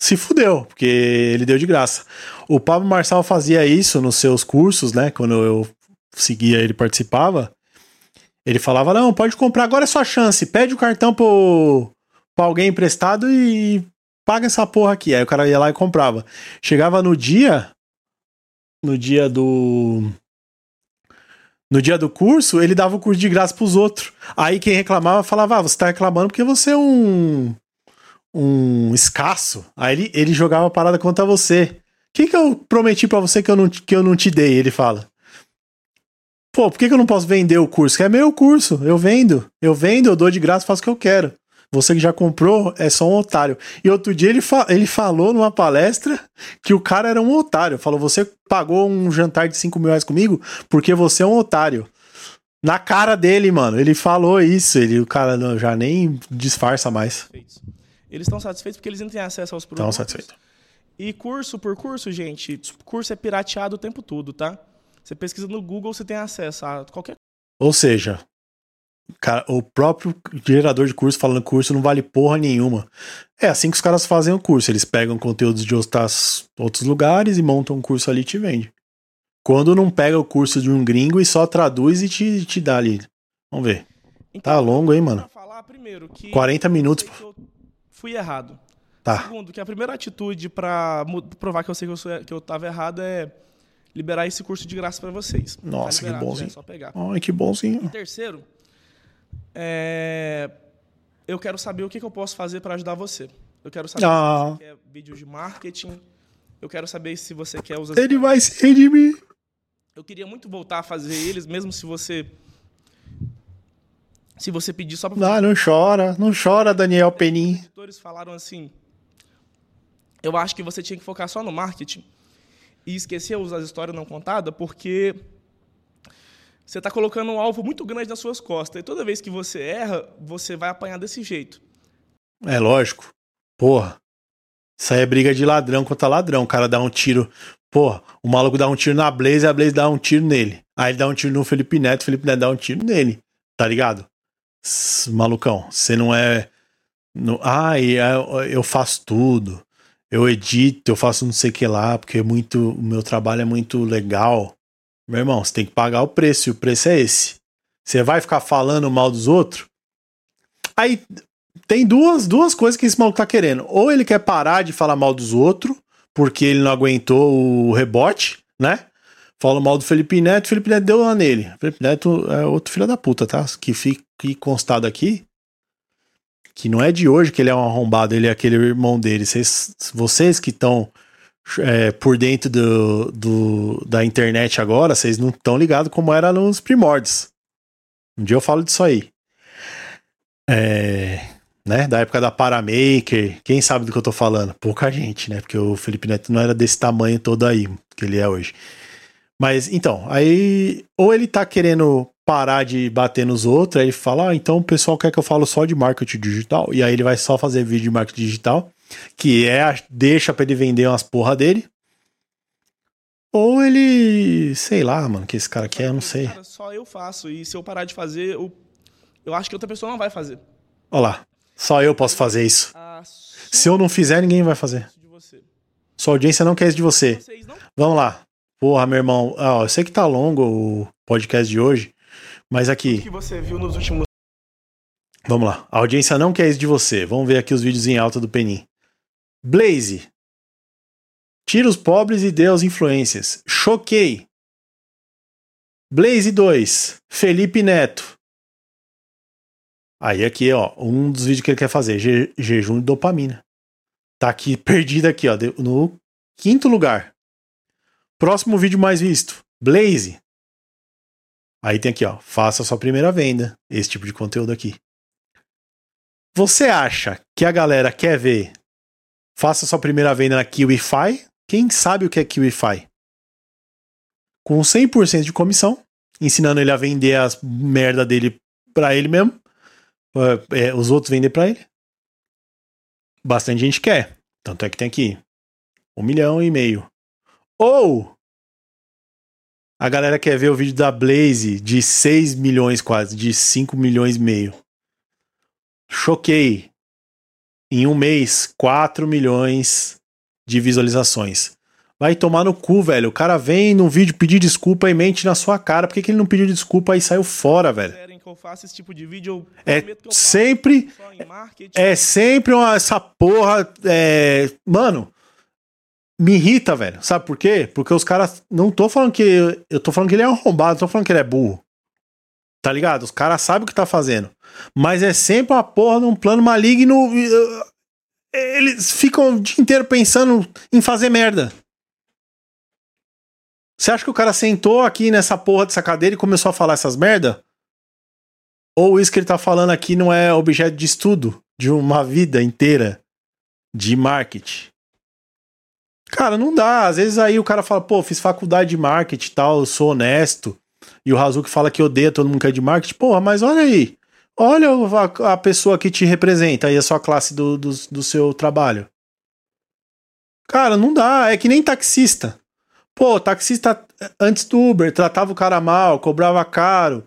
D: se fudeu, porque ele deu de graça. O Pablo Marçal fazia isso nos seus cursos, né? Quando eu seguia ele participava. Ele falava: Não, pode comprar, agora é sua chance. Pede o cartão pro, pra alguém emprestado e paga essa porra aqui. Aí o cara ia lá e comprava. Chegava no dia. No dia do. No dia do curso, ele dava o curso de graça pros outros. Aí quem reclamava falava: Ah, você tá reclamando porque você é um. Um escasso. Aí ele, ele jogava a parada contra você. O que, que eu prometi pra você que eu, não, que eu não te dei? Ele fala. Pô, por que, que eu não posso vender o curso? Que é meu curso. Eu vendo. Eu vendo, eu dou de graça, faço o que eu quero. Você que já comprou é só um otário. E outro dia ele, fa ele falou numa palestra que o cara era um otário. Falou: Você pagou um jantar de 5 mil reais comigo porque você é um otário. Na cara dele, mano. Ele falou isso. Ele, o cara não- já nem disfarça mais.
E: satisfeitos. Eles estão satisfeitos porque eles não têm acesso aos produtos.
D: Então, satisfeito.
E: E curso por curso, gente, curso é pirateado o tempo todo, tá? Você pesquisa no Google, você tem acesso a qualquer
D: Ou seja, cara, o próprio gerador de curso falando que curso não vale porra nenhuma. É assim que os caras fazem o curso. Eles pegam conteúdos de outras, outros lugares e montam um curso ali e te vende. Quando não pega o curso de um gringo e só traduz e te, te dá ali. Vamos ver. Tá longo, hein, mano?
E: Falar primeiro que
D: 40 minutos.
E: que eu fui errado.
D: Tá.
E: Segundo, que a primeira atitude pra mu- provar que eu sei que eu, sou, que eu tava errado é liberar esse curso de graça pra vocês.
D: Nossa, que
E: liberado,
D: bonzinho.
E: É só pegar.
D: Ai, que bonzinho.
E: Terceiro, é, eu quero saber o que, que eu posso fazer para ajudar você. Eu quero saber
D: Ah.
E: se você quer vídeos de marketing. Eu quero saber se você quer usar.
D: Ele vai se redimir.
E: Eu queria muito voltar a fazer eles, mesmo se você. Se você pedir só pra
D: Ah, não chora, não chora, Daniel
E: Os
D: Penin.
E: editores falaram assim: eu acho que você tinha que focar só no marketing e esquecer as histórias não contadas, porque você está colocando um alvo muito grande nas suas costas. E toda vez que você erra, você vai apanhar desse jeito.
D: É lógico. Porra. Isso aí é briga de ladrão contra ladrão. O cara dá um tiro. Porra, o maluco dá um tiro na Blaze e a Blaze dá um tiro nele. Aí ele dá um tiro no Felipe Neto, o Felipe Neto dá um tiro nele. Tá ligado? S- Malucão, você não é. No, ah, eu, eu faço tudo. Eu edito, eu faço não sei o que lá, porque é muito, o meu trabalho é muito legal. Meu irmão, você tem que pagar o preço, e o preço é esse. Você vai ficar falando mal dos outros? Aí tem duas, duas coisas que esse maluco tá querendo. Ou ele quer parar de falar mal dos outros, porque ele não aguentou o rebote, né? Fala mal do Felipe Neto, Felipe Neto deu lá nele. Felipe Neto é outro filho da puta, tá? Que fique constado aqui. Que não é de hoje que ele é um arrombado, ele é aquele irmão dele. Vocês, vocês que estão é, por dentro do, do- da internet agora, vocês não estão ligados como era nos primórdios. Um dia eu falo disso aí. É, né? Da época da Paramaker. Quem sabe do que eu tô falando? Pouca gente, né? Porque o Felipe Neto não era desse tamanho todo aí que ele é hoje. Mas então, aí ou ele tá querendo parar de bater nos outros, aí ele fala: "Ah, então o pessoal quer que eu falo só de marketing digital". E aí ele vai só fazer vídeo de marketing digital, que é a- deixa pra ele vender umas porra dele. Ou ele, sei lá, mano, que esse cara quer, eu não sei.
E: Cara, só eu faço. E se eu parar de fazer, eu, eu acho que outra pessoa não vai fazer.
D: Olha lá, só eu posso fazer isso. Se eu não fizer, ninguém vai fazer.
E: você.
D: Sua audiência não quer isso de você. Vamos lá. Porra, meu irmão. Ah, ó, eu sei que tá longo o podcast de hoje, mas aqui,
E: que você viu nos últimos
D: vamos lá. A audiência não quer isso de você. Vamos ver aqui os vídeos em alta do Penin. Blaze. Tira os pobres e dê aos influências. Choquei. Blaze 2. Felipe Neto. Aí aqui, ó, um dos vídeos que ele quer fazer, je- jejum de dopamina. Tá aqui perdido aqui, ó, no quinto lugar. Próximo vídeo mais visto, Blaze. Aí tem aqui, ó, faça sua primeira venda, esse tipo de conteúdo aqui. Você acha que a galera quer ver faça sua primeira venda na KiwiFi? Quem sabe o que é KiwiFi? Com 100% de comissão, ensinando ele a vender as merda dele pra ele mesmo, é, é, os outros vender pra ele. Bastante gente quer. Tanto é que tem aqui um milhão e meio. Ou a galera quer ver o vídeo da Blaze de 6 milhões quase, de 5 milhões e meio. Choquei. Em um mês, 4 milhões de visualizações. Vai tomar no cu, velho. O cara vem num vídeo pedir desculpa e mente na sua cara. Por que, que ele não pediu desculpa e saiu fora, velho?
E: tipo vídeo,
D: É sempre. É sempre uma, essa porra. é, Mano, me irrita, velho. Sabe por quê? Porque os caras. Não tô falando que. Eu tô falando que ele é arrombado, não tô falando que ele é burro. Tá ligado? Os caras sabem o que tá fazendo. Mas é sempre uma porra num plano maligno. uh, Eles ficam o dia inteiro pensando em fazer merda. Você acha que o cara sentou aqui nessa porra dessa cadeira e começou a falar essas merda? Ou isso que ele tá falando aqui não é objeto de estudo de uma vida inteira de marketing? Cara, não dá. Às vezes aí o cara fala, pô, fiz faculdade de marketing e tal, eu sou honesto. E o Razuki fala que odeia todo mundo que é de marketing. Porra, mas olha aí. Olha a, a pessoa que te representa aí, a sua classe do, do, do seu trabalho. Cara, não dá. É que nem taxista. Pô, taxista antes do Uber tratava o cara mal, cobrava caro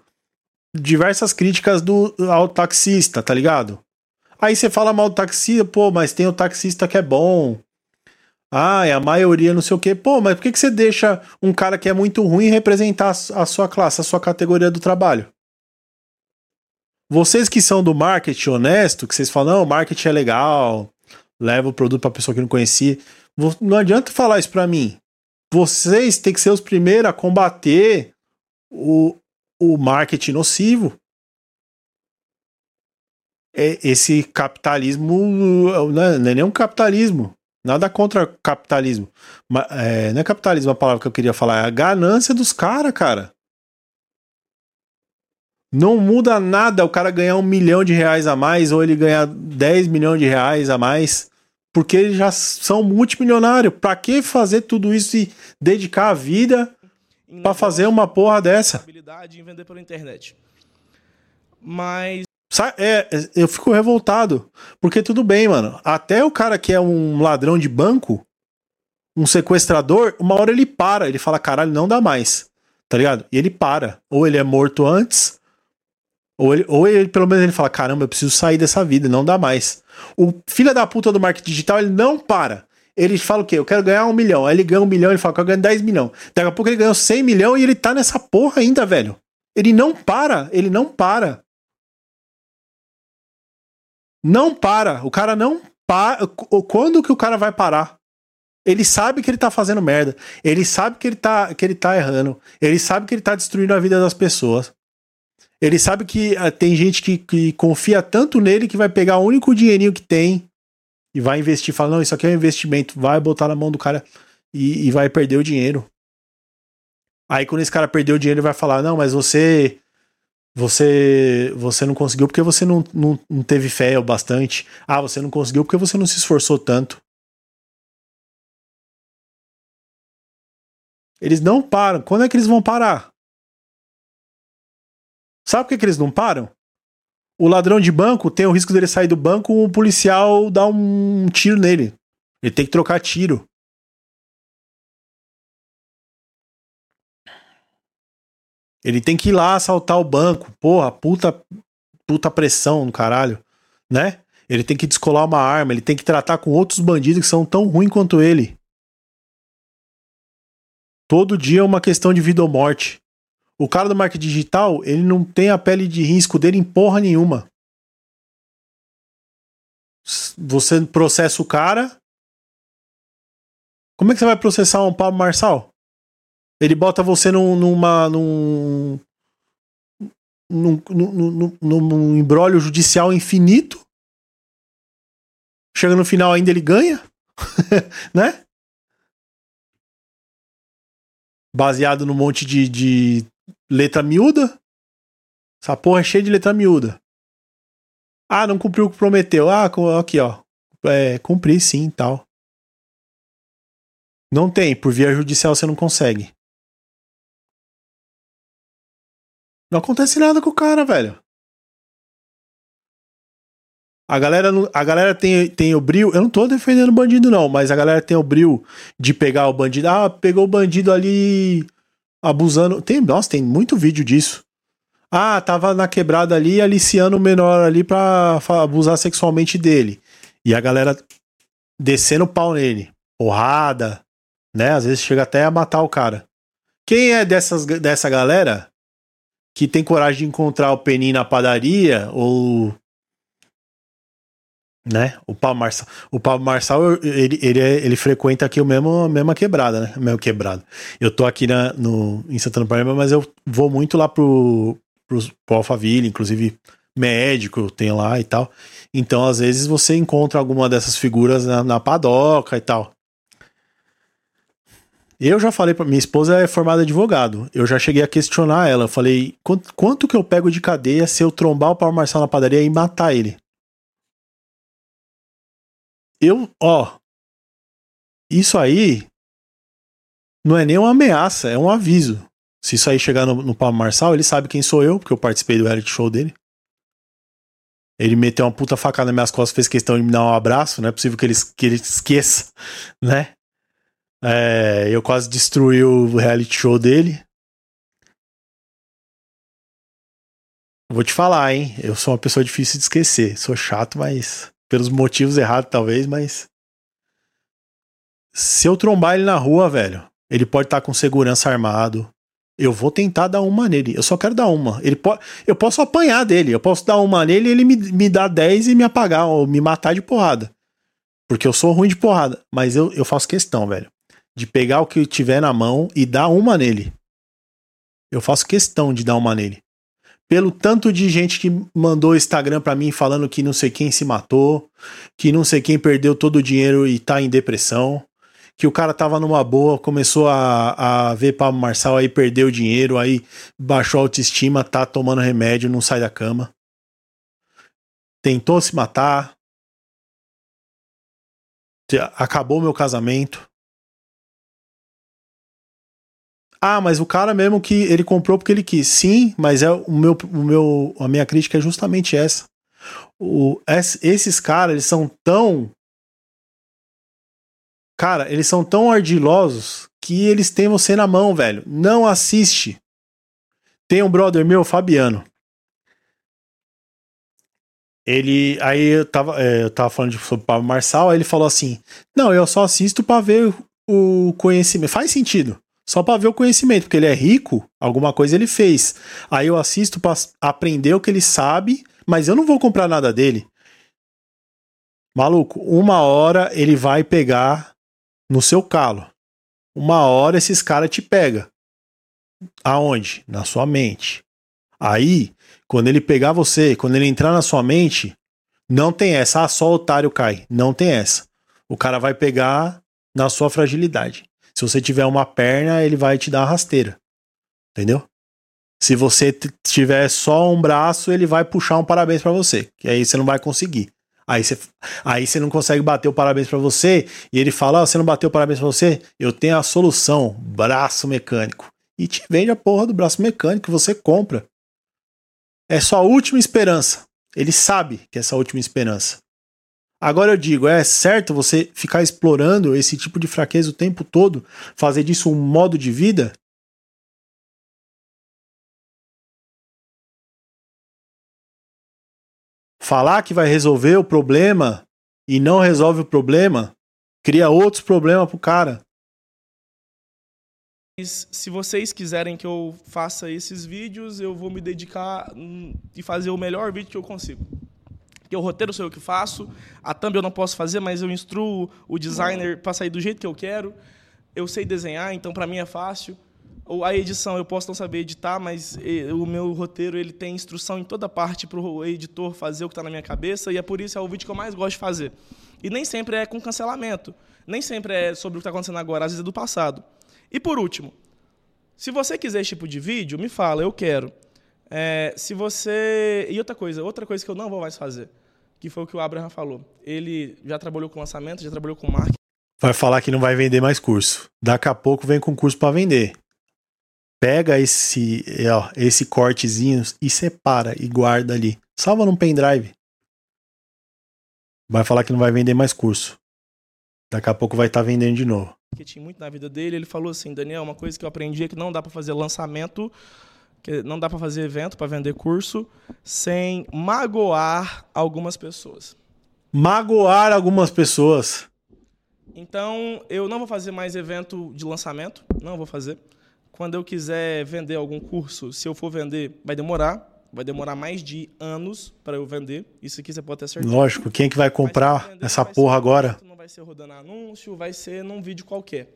D: diversas críticas do ao taxista, tá ligado? Aí você fala mal do taxista, pô, mas tem o taxista que é bom. Ah, é a maioria não sei o quê. Pô, mas por que, que você deixa um cara que é muito ruim representar a sua classe, a sua categoria do trabalho? Vocês que são do marketing honesto, que vocês falam, não, marketing é legal, leva o produto pra pessoa que não conhecia. Não adianta falar isso pra mim. Vocês têm que ser os primeiros a combater o, o marketing nocivo. é, esse capitalismo não é, não é nem um capitalismo. Nada contra capitalismo. Mas, é, não é capitalismo a palavra que eu queria falar, é a ganância dos caras, cara. Não muda nada o cara ganhar um milhão de reais a mais ou ele ganhar 10 milhões de reais a mais, porque eles já são multimilionários. Pra que fazer tudo isso e dedicar a vida para fazer uma porra dessa?
E: Em vender pela internet. Mas
D: é, eu fico revoltado. Porque tudo bem, mano. Até o cara que é um ladrão de banco, um sequestrador, uma hora ele para. Ele fala, caralho, não dá mais. Tá ligado? E ele para. Ou ele é morto antes, ou ele, ou ele pelo menos ele fala, caramba, eu preciso sair dessa vida, não dá mais. O filho da puta do marketing digital, ele não para. Ele fala o quê? Eu quero ganhar um milhão. Aí ele ganha um milhão, ele fala eu ganhar 10 milhões. Daqui a pouco ele ganhou 100 milhões e ele tá nessa porra ainda, velho. Ele não para, ele não para. Não para. O cara não para. Quando que o cara vai parar? Ele sabe que ele tá fazendo merda. Ele sabe que ele tá, que ele tá errando. Ele sabe que ele tá destruindo a vida das pessoas. Ele sabe que uh, tem gente que, que confia tanto nele que vai pegar o único dinheirinho que tem e vai investir. Fala, não, isso aqui é um investimento. Vai botar na mão do cara e, e vai perder o dinheiro. Aí quando esse cara perdeu o dinheiro, ele vai falar, não, mas você você você não conseguiu porque você não, não, não teve fé o bastante. Ah, você não conseguiu porque você não se esforçou tanto. Eles não param. Quando é que eles vão parar? Sabe por que, que eles não param? O ladrão de banco tem o risco dele sair do banco o policial dar um tiro nele. Ele tem que trocar tiro. Ele tem que ir lá assaltar o banco. Porra, puta, puta pressão no caralho, né? Ele tem que descolar uma arma, ele tem que tratar com outros bandidos que são tão ruins quanto ele. Todo dia é uma questão de vida ou morte. O cara do marketing digital, ele não tem a pele de risco dele em porra nenhuma. Você processa o cara. Como é que você vai processar um Pablo Marçal? Ele bota você num, numa. num. num, num, num, embrólio judicial infinito. Chega no final ainda ele ganha. né? Baseado num monte de, de letra miúda. Essa porra é cheia de letra miúda. Ah, não cumpriu o que prometeu. Ah, aqui, ó. É, cumpri sim tal. Não tem, por via judicial você não consegue. Não acontece nada com o cara, velho. A galera, a galera tem, tem o bril. Eu não tô defendendo o bandido, não, mas a galera tem o bril de pegar o bandido. Ah, pegou o bandido ali abusando. Tem, nossa, tem muito vídeo disso. Ah, tava na quebrada ali, aliciando o menor ali pra abusar sexualmente dele. E a galera descendo o pau nele. Porrada, né? Às vezes chega até a matar o cara. Quem é dessas, dessa galera que tem coragem de encontrar o Penin na padaria ou né? O Pablo Marçal, o Pablo Marçal ele, ele, é, ele frequenta aqui o mesmo a mesma quebrada, né? O mesmo quebrado. Eu tô aqui na, no, em Santana Paraíba, mas eu vou muito lá pro, pro, pro Alphaville, inclusive médico tenho lá e tal. Então, às vezes, você encontra alguma dessas figuras na, na padoca e tal. Eu já falei para minha esposa é formada advogado. Eu já cheguei a questionar ela. Eu falei, quanto, quanto que eu pego de cadeia se eu trombar o Paulo Marçal na padaria e matar ele? Eu, ó, isso aí não é nem uma ameaça, é um aviso. Se isso aí chegar no, no Paulo Marçal, ele sabe quem sou eu, porque eu participei do reality show dele. Ele meteu uma puta facada nas minhas costas, fez questão de me dar um abraço, não é possível que ele, que ele esqueça, né? É, eu quase destruí o reality show dele. Vou te falar, hein? Eu sou uma pessoa difícil de esquecer. Sou chato, mas. Pelos motivos errados, talvez, mas. Se eu trombar ele na rua, velho, ele pode estar tá com segurança armado. Eu vou tentar dar uma nele. Eu só quero dar uma. Ele po eu posso apanhar dele. Eu posso dar uma nele e ele me, me dá 10 e me apagar ou me matar de porrada. Porque eu sou ruim de porrada. Mas eu, eu faço questão, velho de pegar o que tiver na mão e dar uma nele. Eu faço questão de dar uma nele. pelo tanto de gente que mandou Instagram pra mim falando que não sei quem se matou, que não sei quem perdeu todo o dinheiro e tá em depressão, que o cara tava numa boa, começou a, a ver Pablo Marçal, aí perdeu o dinheiro, aí baixou a autoestima, tá tomando remédio, não sai da cama. Tentou se matar. Acabou meu casamento. Ah, mas o cara mesmo que ele comprou porque ele quis. Sim, mas é o meu, o meu, a minha crítica é justamente essa. O, esses caras, eles são tão. Cara, eles são tão ardilosos que eles têm você na mão, velho. Não assiste. Tem um brother meu, Fabiano. Ele. Aí eu tava, é, eu tava falando de, sobre o Pablo Marçal, aí ele falou assim: Não, eu só assisto pra ver o conhecimento. Faz sentido só para ver o conhecimento, porque ele é rico, alguma coisa ele fez. Aí eu assisto para aprender o que ele sabe, mas eu não vou comprar nada dele. Maluco, uma hora ele vai pegar no seu calo. Uma hora esses caras te pega. Aonde? Na sua mente. Aí, quando ele pegar você, quando ele entrar na sua mente, não tem essa, ah, só o otário cai. Não tem essa. O cara vai pegar na sua fragilidade. Se você tiver uma perna, ele vai te dar a rasteira. Entendeu? Se você tiver só um braço, ele vai puxar um parabéns para você, que aí você não vai conseguir. Aí você, aí você não consegue bater o parabéns para você e ele fala: oh, você não bateu o parabéns para você? Eu tenho a solução, braço mecânico. E te vende a porra do braço mecânico que você compra. É sua última esperança. Ele sabe que é essa última esperança. Agora eu digo, é certo você ficar explorando esse tipo de fraqueza o tempo todo, fazer disso um modo de vida? Falar que vai resolver o problema e não resolve o problema, cria outros problemas pro cara.
E: Se vocês quiserem que eu faça esses vídeos, eu vou me dedicar hum, e fazer o melhor vídeo que eu consigo porque o roteiro sou eu que faço, a thumb eu não posso fazer, mas eu instruo o designer para sair do jeito que eu quero. Eu sei desenhar, então para mim é fácil. A edição eu posso não saber editar, mas o meu roteiro ele tem instrução em toda parte para o editor fazer o que está na minha cabeça e é por isso é o vídeo que eu mais gosto de fazer. E nem sempre é com cancelamento, nem sempre é sobre o que está acontecendo agora, às vezes é do passado. E por último, se você quiser esse tipo de vídeo, me fala, eu quero. É, se você. E outra coisa, outra coisa que eu não vou mais fazer, que foi o que o Abraham falou. Ele já trabalhou com lançamento, já trabalhou com marketing.
D: Vai falar que não vai vender mais curso. Daqui a pouco vem com curso para vender. Pega esse, ó, esse cortezinho e separa e guarda ali. Salva num pendrive. Vai falar que não vai vender mais curso. Daqui a pouco vai estar tá vendendo de novo.
E: Marketing muito na vida dele, ele falou assim, Daniel, uma coisa que eu aprendi é que não dá para fazer lançamento que não dá para fazer evento, para vender curso, sem magoar algumas pessoas.
D: Magoar algumas pessoas.
E: Então, eu não vou fazer mais evento de lançamento, não vou fazer. Quando eu quiser vender algum curso, se eu for vender, vai demorar, vai demorar mais de anos para eu vender. Isso aqui você pode ter certeza.
D: Lógico, quem é que vai comprar vender, essa porra agora?
E: Não vai ser rodando anúncio, vai ser num vídeo qualquer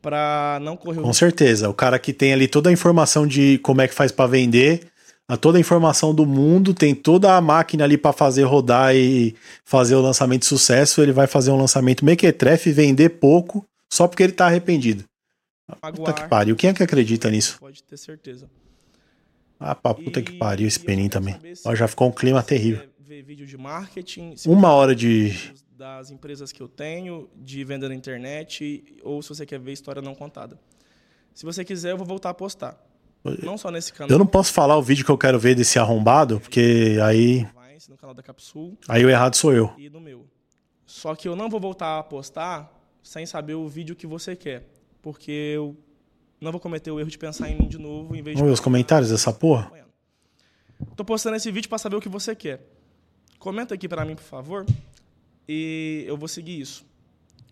E: para não correr
D: Com certeza. O cara que tem ali toda a informação de como é que faz para vender, a toda a informação do mundo, tem toda a máquina ali para fazer rodar e fazer o lançamento de sucesso, ele vai fazer um lançamento mequetrefe, vender pouco, só porque ele tá arrependido. Puta que pariu. Quem é que acredita nisso?
E: Pode ter certeza.
D: Ah, pra puta e, que pariu esse peninho também. Ó, já ficou um clima terrível.
E: Ver vídeo de marketing.
D: Uma hora de
E: das empresas que eu tenho, de venda na internet, ou se você quer ver história não contada. Se você quiser, eu vou voltar a postar. Não só nesse canal.
D: Eu não posso falar o vídeo que eu quero ver desse arrombado, porque aí.
E: No canal da Capsul.
D: Aí o errado sou eu.
E: E no meu. Só que eu não vou voltar a postar sem saber o vídeo que você quer. Porque eu não vou cometer o erro de pensar em mim de novo em vez de.
D: Vamos ver os comentários dessa porra?
E: Tô postando esse vídeo para saber o que você quer. Comenta aqui para mim, por favor e eu vou seguir isso.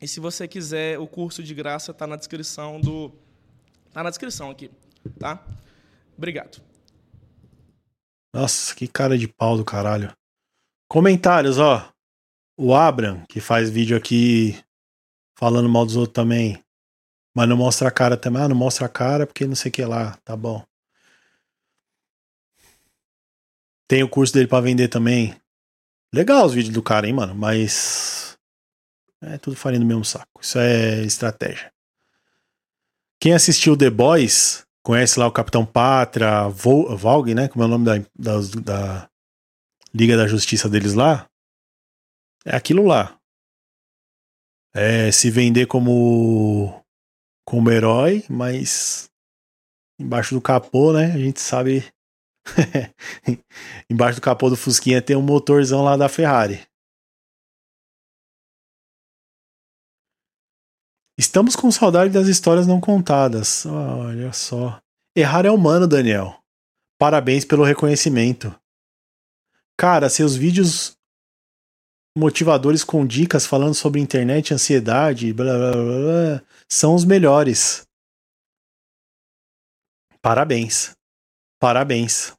E: E se você quiser, o curso de graça está na descrição do. Está na descrição aqui, tá? Obrigado.
D: Nossa, que cara de pau do caralho. Comentários, ó. O Abram, que faz vídeo aqui falando mal dos outros também. Mas não mostra a cara também. Ah, não mostra a cara porque não sei o que lá. Tá bom. Tem o curso dele pra vender também. Legal os vídeos do cara, hein, mano? Mas. É tudo farinha do mesmo saco. Isso é estratégia. Quem assistiu The Boys, conhece lá o Capitão Pátria, Valg, né? Como é o nome da, da, da Liga da Justiça deles lá? É aquilo lá. É se vender como como herói, mas embaixo do capô, né? A gente sabe. embaixo do capô do Fusquinha tem um motorzão lá da Ferrari. Estamos com saudade das histórias não contadas. Olha só. Errar é humano, Daniel. Parabéns pelo reconhecimento. Cara, seus vídeos motivadores com dicas falando sobre internet, ansiedade, blá, blá, blá, são os melhores. Parabéns. Parabéns.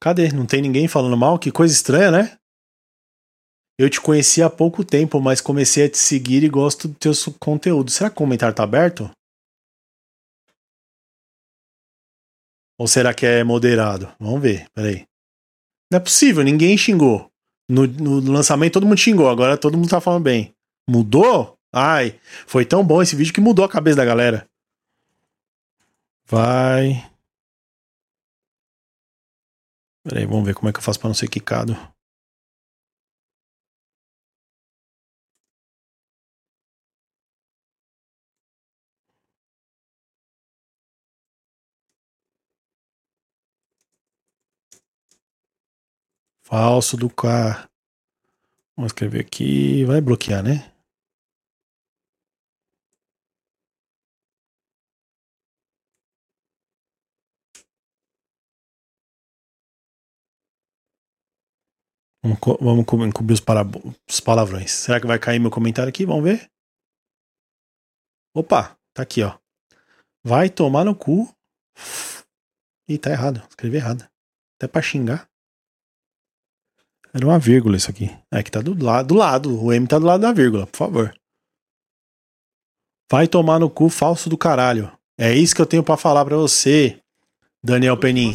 D: Cadê? Não tem ninguém falando mal? Que coisa estranha, né? Eu te conheci há pouco tempo, mas comecei a te seguir e gosto do teu conteúdo. Será que o comentário tá aberto? Ou será que é moderado? Vamos ver, peraí. Não é possível, ninguém xingou. No, no, lançamento todo mundo xingou, agora todo mundo tá falando bem. Mudou? Ai, foi tão bom esse vídeo que mudou a cabeça da galera. Vai. Peraí, vamos ver como é que eu faço pra não ser quicado. Falso do K. Vamos escrever aqui. Vai bloquear, né? Vamos, vamos encobrir os, os palavrões. Será que vai cair meu comentário aqui? Vamos ver. Opa, tá aqui, ó. Vai tomar no cu. Ih, tá errado. Escrevi errado. Até pra xingar. Era uma vírgula isso aqui. É que tá do lado, do lado. O M tá do lado da vírgula, por favor. Vai tomar no cu falso do caralho. É isso que eu tenho para falar para você, Daniel Penin.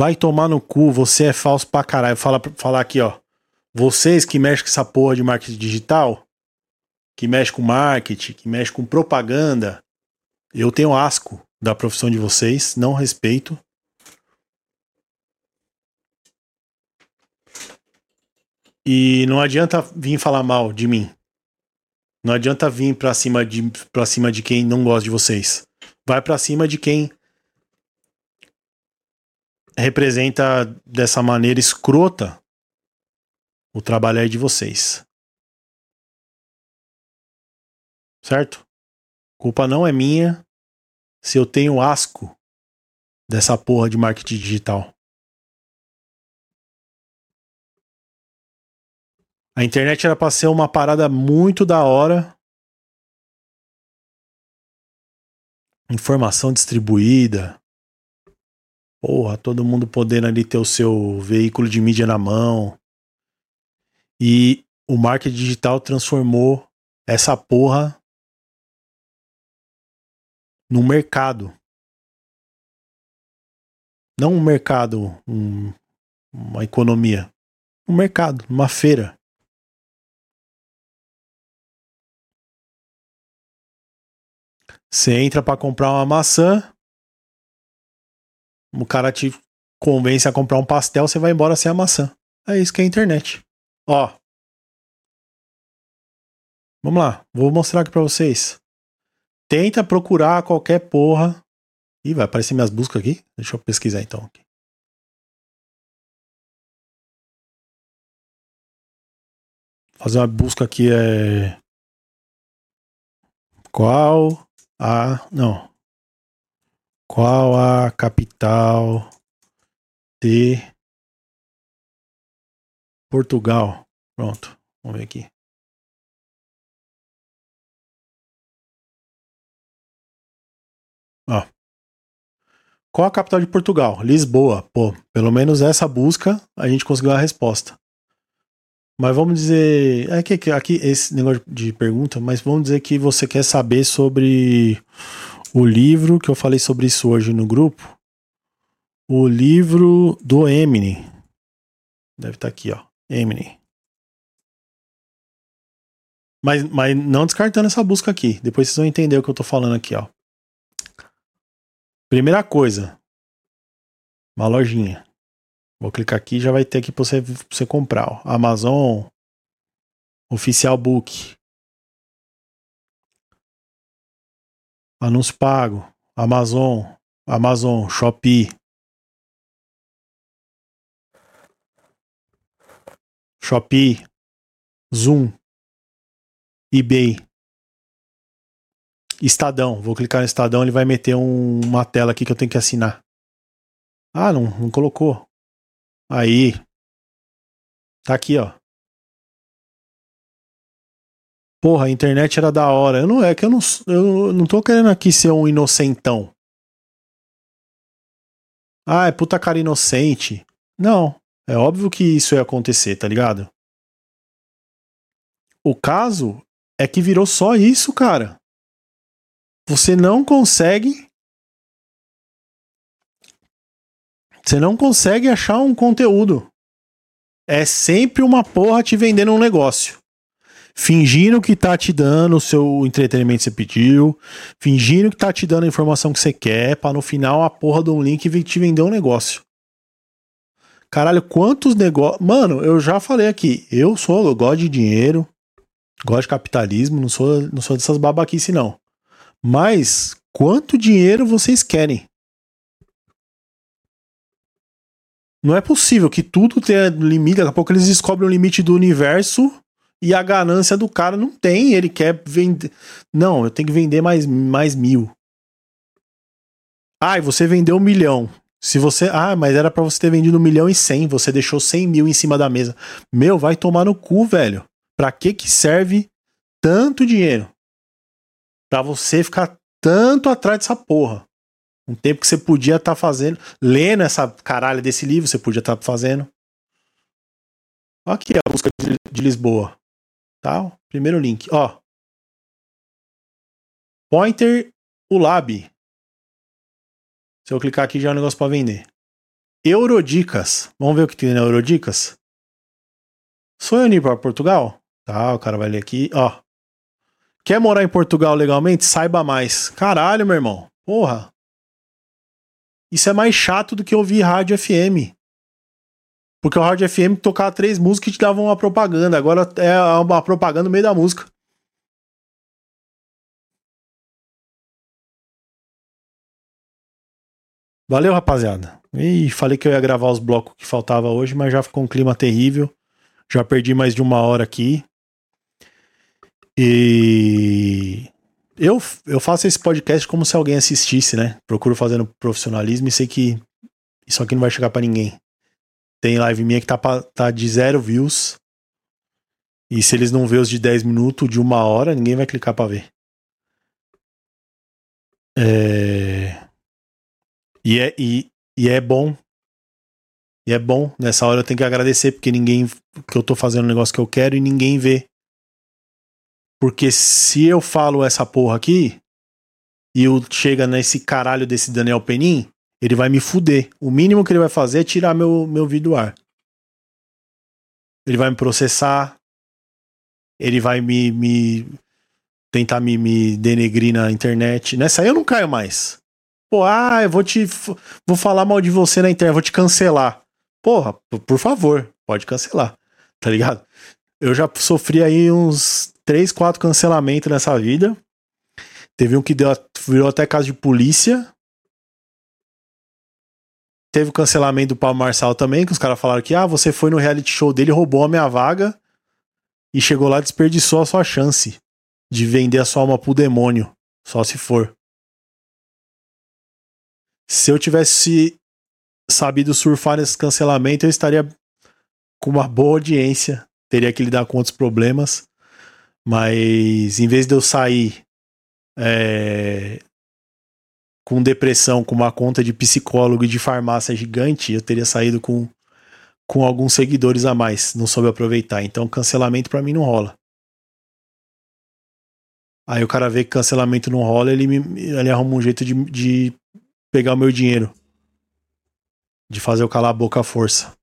D: Vai tomar no cu, você é falso pra caralho. Fala, falar aqui, ó. Vocês que mexem com essa porra de marketing digital, que mexe com marketing, que mexe com propaganda, eu tenho asco da profissão de vocês, não respeito. E não adianta vir falar mal de mim. Não adianta vir pra cima de, pra cima de quem não gosta de vocês. Vai pra cima de quem representa dessa maneira escrota o trabalho aí de vocês. Certo? Culpa não é minha se eu tenho asco dessa porra de marketing digital. A internet era pra ser uma parada muito da hora. Informação distribuída. Porra, todo mundo podendo ali ter o seu veículo de mídia na mão. E o marketing digital transformou essa porra num mercado. Não um mercado, um, uma economia. Um mercado, uma feira. Você entra para comprar uma maçã, o cara te convence a comprar um pastel, você vai embora sem a maçã. É isso que é a internet. Ó. Vamos lá, vou mostrar aqui para vocês. Tenta procurar qualquer porra. Ih, vai aparecer minhas buscas aqui. Deixa eu pesquisar então. Aqui. Fazer uma busca aqui é. Qual a. Não. Qual a capital de Portugal? Pronto. Vamos ver aqui. Ó. Qual a capital de Portugal? Lisboa. Pô, pelo menos essa busca a gente conseguiu a resposta. Mas vamos dizer. É que aqui esse negócio de pergunta, mas vamos dizer que você quer saber sobre o livro que eu falei sobre isso hoje no grupo. O livro do Eminem. Deve estar aqui, ó. Eminem. Mas, mas não descartando essa busca aqui. Depois vocês vão entender o que eu tô falando aqui, ó. Primeira coisa. Uma lojinha. Vou clicar aqui já vai ter aqui pra você, pra você comprar, ó. Amazon. Oficial Book. Anúncio pago. Amazon. Amazon. Shopee. Shopee. Zoom eBay, Estadão. Vou clicar no Estadão, ele vai meter um, uma tela aqui que eu tenho que assinar. Ah, não, não colocou. Aí. Tá aqui, ó. Porra, a internet era da hora. Eu não é que eu não, eu não tô querendo aqui ser um inocentão. Ah, é puta cara inocente. Não, é óbvio que isso ia acontecer, tá ligado? O caso é que virou só isso, cara. Você não consegue. Você não consegue achar um conteúdo. É sempre uma porra te vendendo um negócio. Fingindo que tá te dando o seu entretenimento que você pediu. Fingindo que tá te dando a informação que você quer. Pra no final a porra de um link te vender um negócio. Caralho, quantos negócios. Mano, eu já falei aqui. Eu sou, eu gosto de dinheiro. Gosto de capitalismo, não sou, não sou dessas babaquice, não. Mas quanto dinheiro vocês querem? Não é possível que tudo tenha limite. Daqui a pouco eles descobrem o limite do universo e a ganância do cara não tem. Ele quer vender. Não, eu tenho que vender mais, mais mil. Ah, e você vendeu um milhão. Se você. Ah, mas era para você ter vendido um milhão e cem. Você deixou cem mil em cima da mesa. Meu, vai tomar no cu, velho. Para que que serve tanto dinheiro? Para você ficar tanto atrás dessa porra. Um tempo que você podia estar tá fazendo, lendo essa caralho desse livro, você podia estar tá fazendo. Aqui a busca de, de Lisboa. Tá? Primeiro link, ó. Pointer Ulab. Se eu clicar aqui já é um negócio para vender. Eurodicas. Vamos ver o que tem na Eurodicas? Sonho ir para Portugal? Tá, o cara vai ler aqui, ó. Quer morar em Portugal legalmente? Saiba mais. Caralho, meu irmão. Porra. Isso é mais chato do que ouvir rádio FM. Porque o rádio FM tocava três músicas e te dava uma propaganda. Agora é uma propaganda no meio da música. Valeu, rapaziada. E falei que eu ia gravar os blocos que faltava hoje, mas já ficou um clima terrível. Já perdi mais de uma hora aqui. E eu, eu faço esse podcast como se alguém assistisse, né? Procuro fazendo profissionalismo e sei que isso aqui não vai chegar para ninguém. Tem live minha que tá, pra, tá de zero views. E se eles não vê os de 10 minutos, de uma hora, ninguém vai clicar pra ver. É... E, é, e, e é bom. E é bom. Nessa hora eu tenho que agradecer, porque ninguém. que eu tô fazendo o negócio que eu quero e ninguém vê. Porque se eu falo essa porra aqui e chega nesse caralho desse Daniel Penin, ele vai me fuder. O mínimo que ele vai fazer é tirar meu, meu vídeo do ar. Ele vai me processar. Ele vai me, me tentar me, me denegrir na internet. Nessa aí eu não caio mais. Pô, ah, eu vou te. Vou falar mal de você na internet, vou te cancelar. Porra, por favor, pode cancelar. Tá ligado? Eu já sofri aí uns três, quatro cancelamentos nessa vida. Teve um que deu, virou até caso de polícia. Teve o cancelamento do Paulo Marçal também, que os caras falaram que ah, você foi no reality show dele, roubou a minha vaga e chegou lá desperdiçou a sua chance de vender a sua alma pro demônio. Só se for. Se eu tivesse sabido surfar nesse cancelamento, eu estaria com uma boa audiência. Teria que lidar com outros problemas. Mas em vez de eu sair é, com depressão, com uma conta de psicólogo e de farmácia gigante, eu teria saído com, com alguns seguidores a mais. Não soube aproveitar. Então cancelamento para mim não rola. Aí o cara vê que cancelamento não rola, ele, me, ele arruma um jeito de, de pegar o meu dinheiro. De fazer eu calar a boca à força.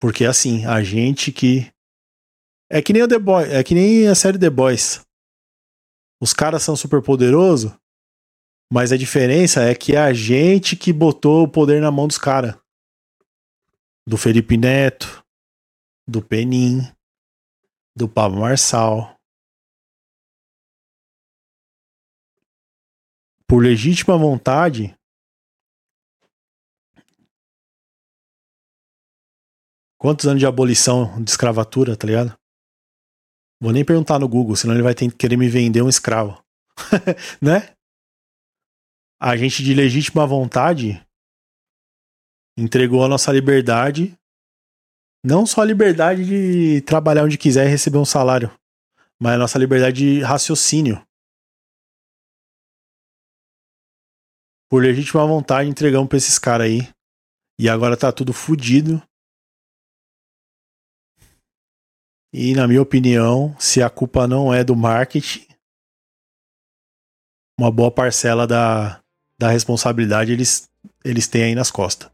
D: Porque assim, a gente que. É que nem o The Boys, é que nem a série The Boys. Os caras são super poderosos, mas a diferença é que é a gente que botou o poder na mão dos caras. Do Felipe Neto, do Penin, do Pablo Marçal. Por legítima vontade, Quantos anos de abolição de escravatura, tá ligado? Vou nem perguntar no Google, senão ele vai ter, querer me vender um escravo. né? A gente de legítima vontade entregou a nossa liberdade, não só a liberdade de trabalhar onde quiser e receber um salário, mas a nossa liberdade de raciocínio. Por legítima vontade entregamos pra esses caras aí. E agora tá tudo fodido. E, na minha opinião, se a culpa não é do marketing, uma boa parcela da, da responsabilidade eles, eles têm aí nas costas.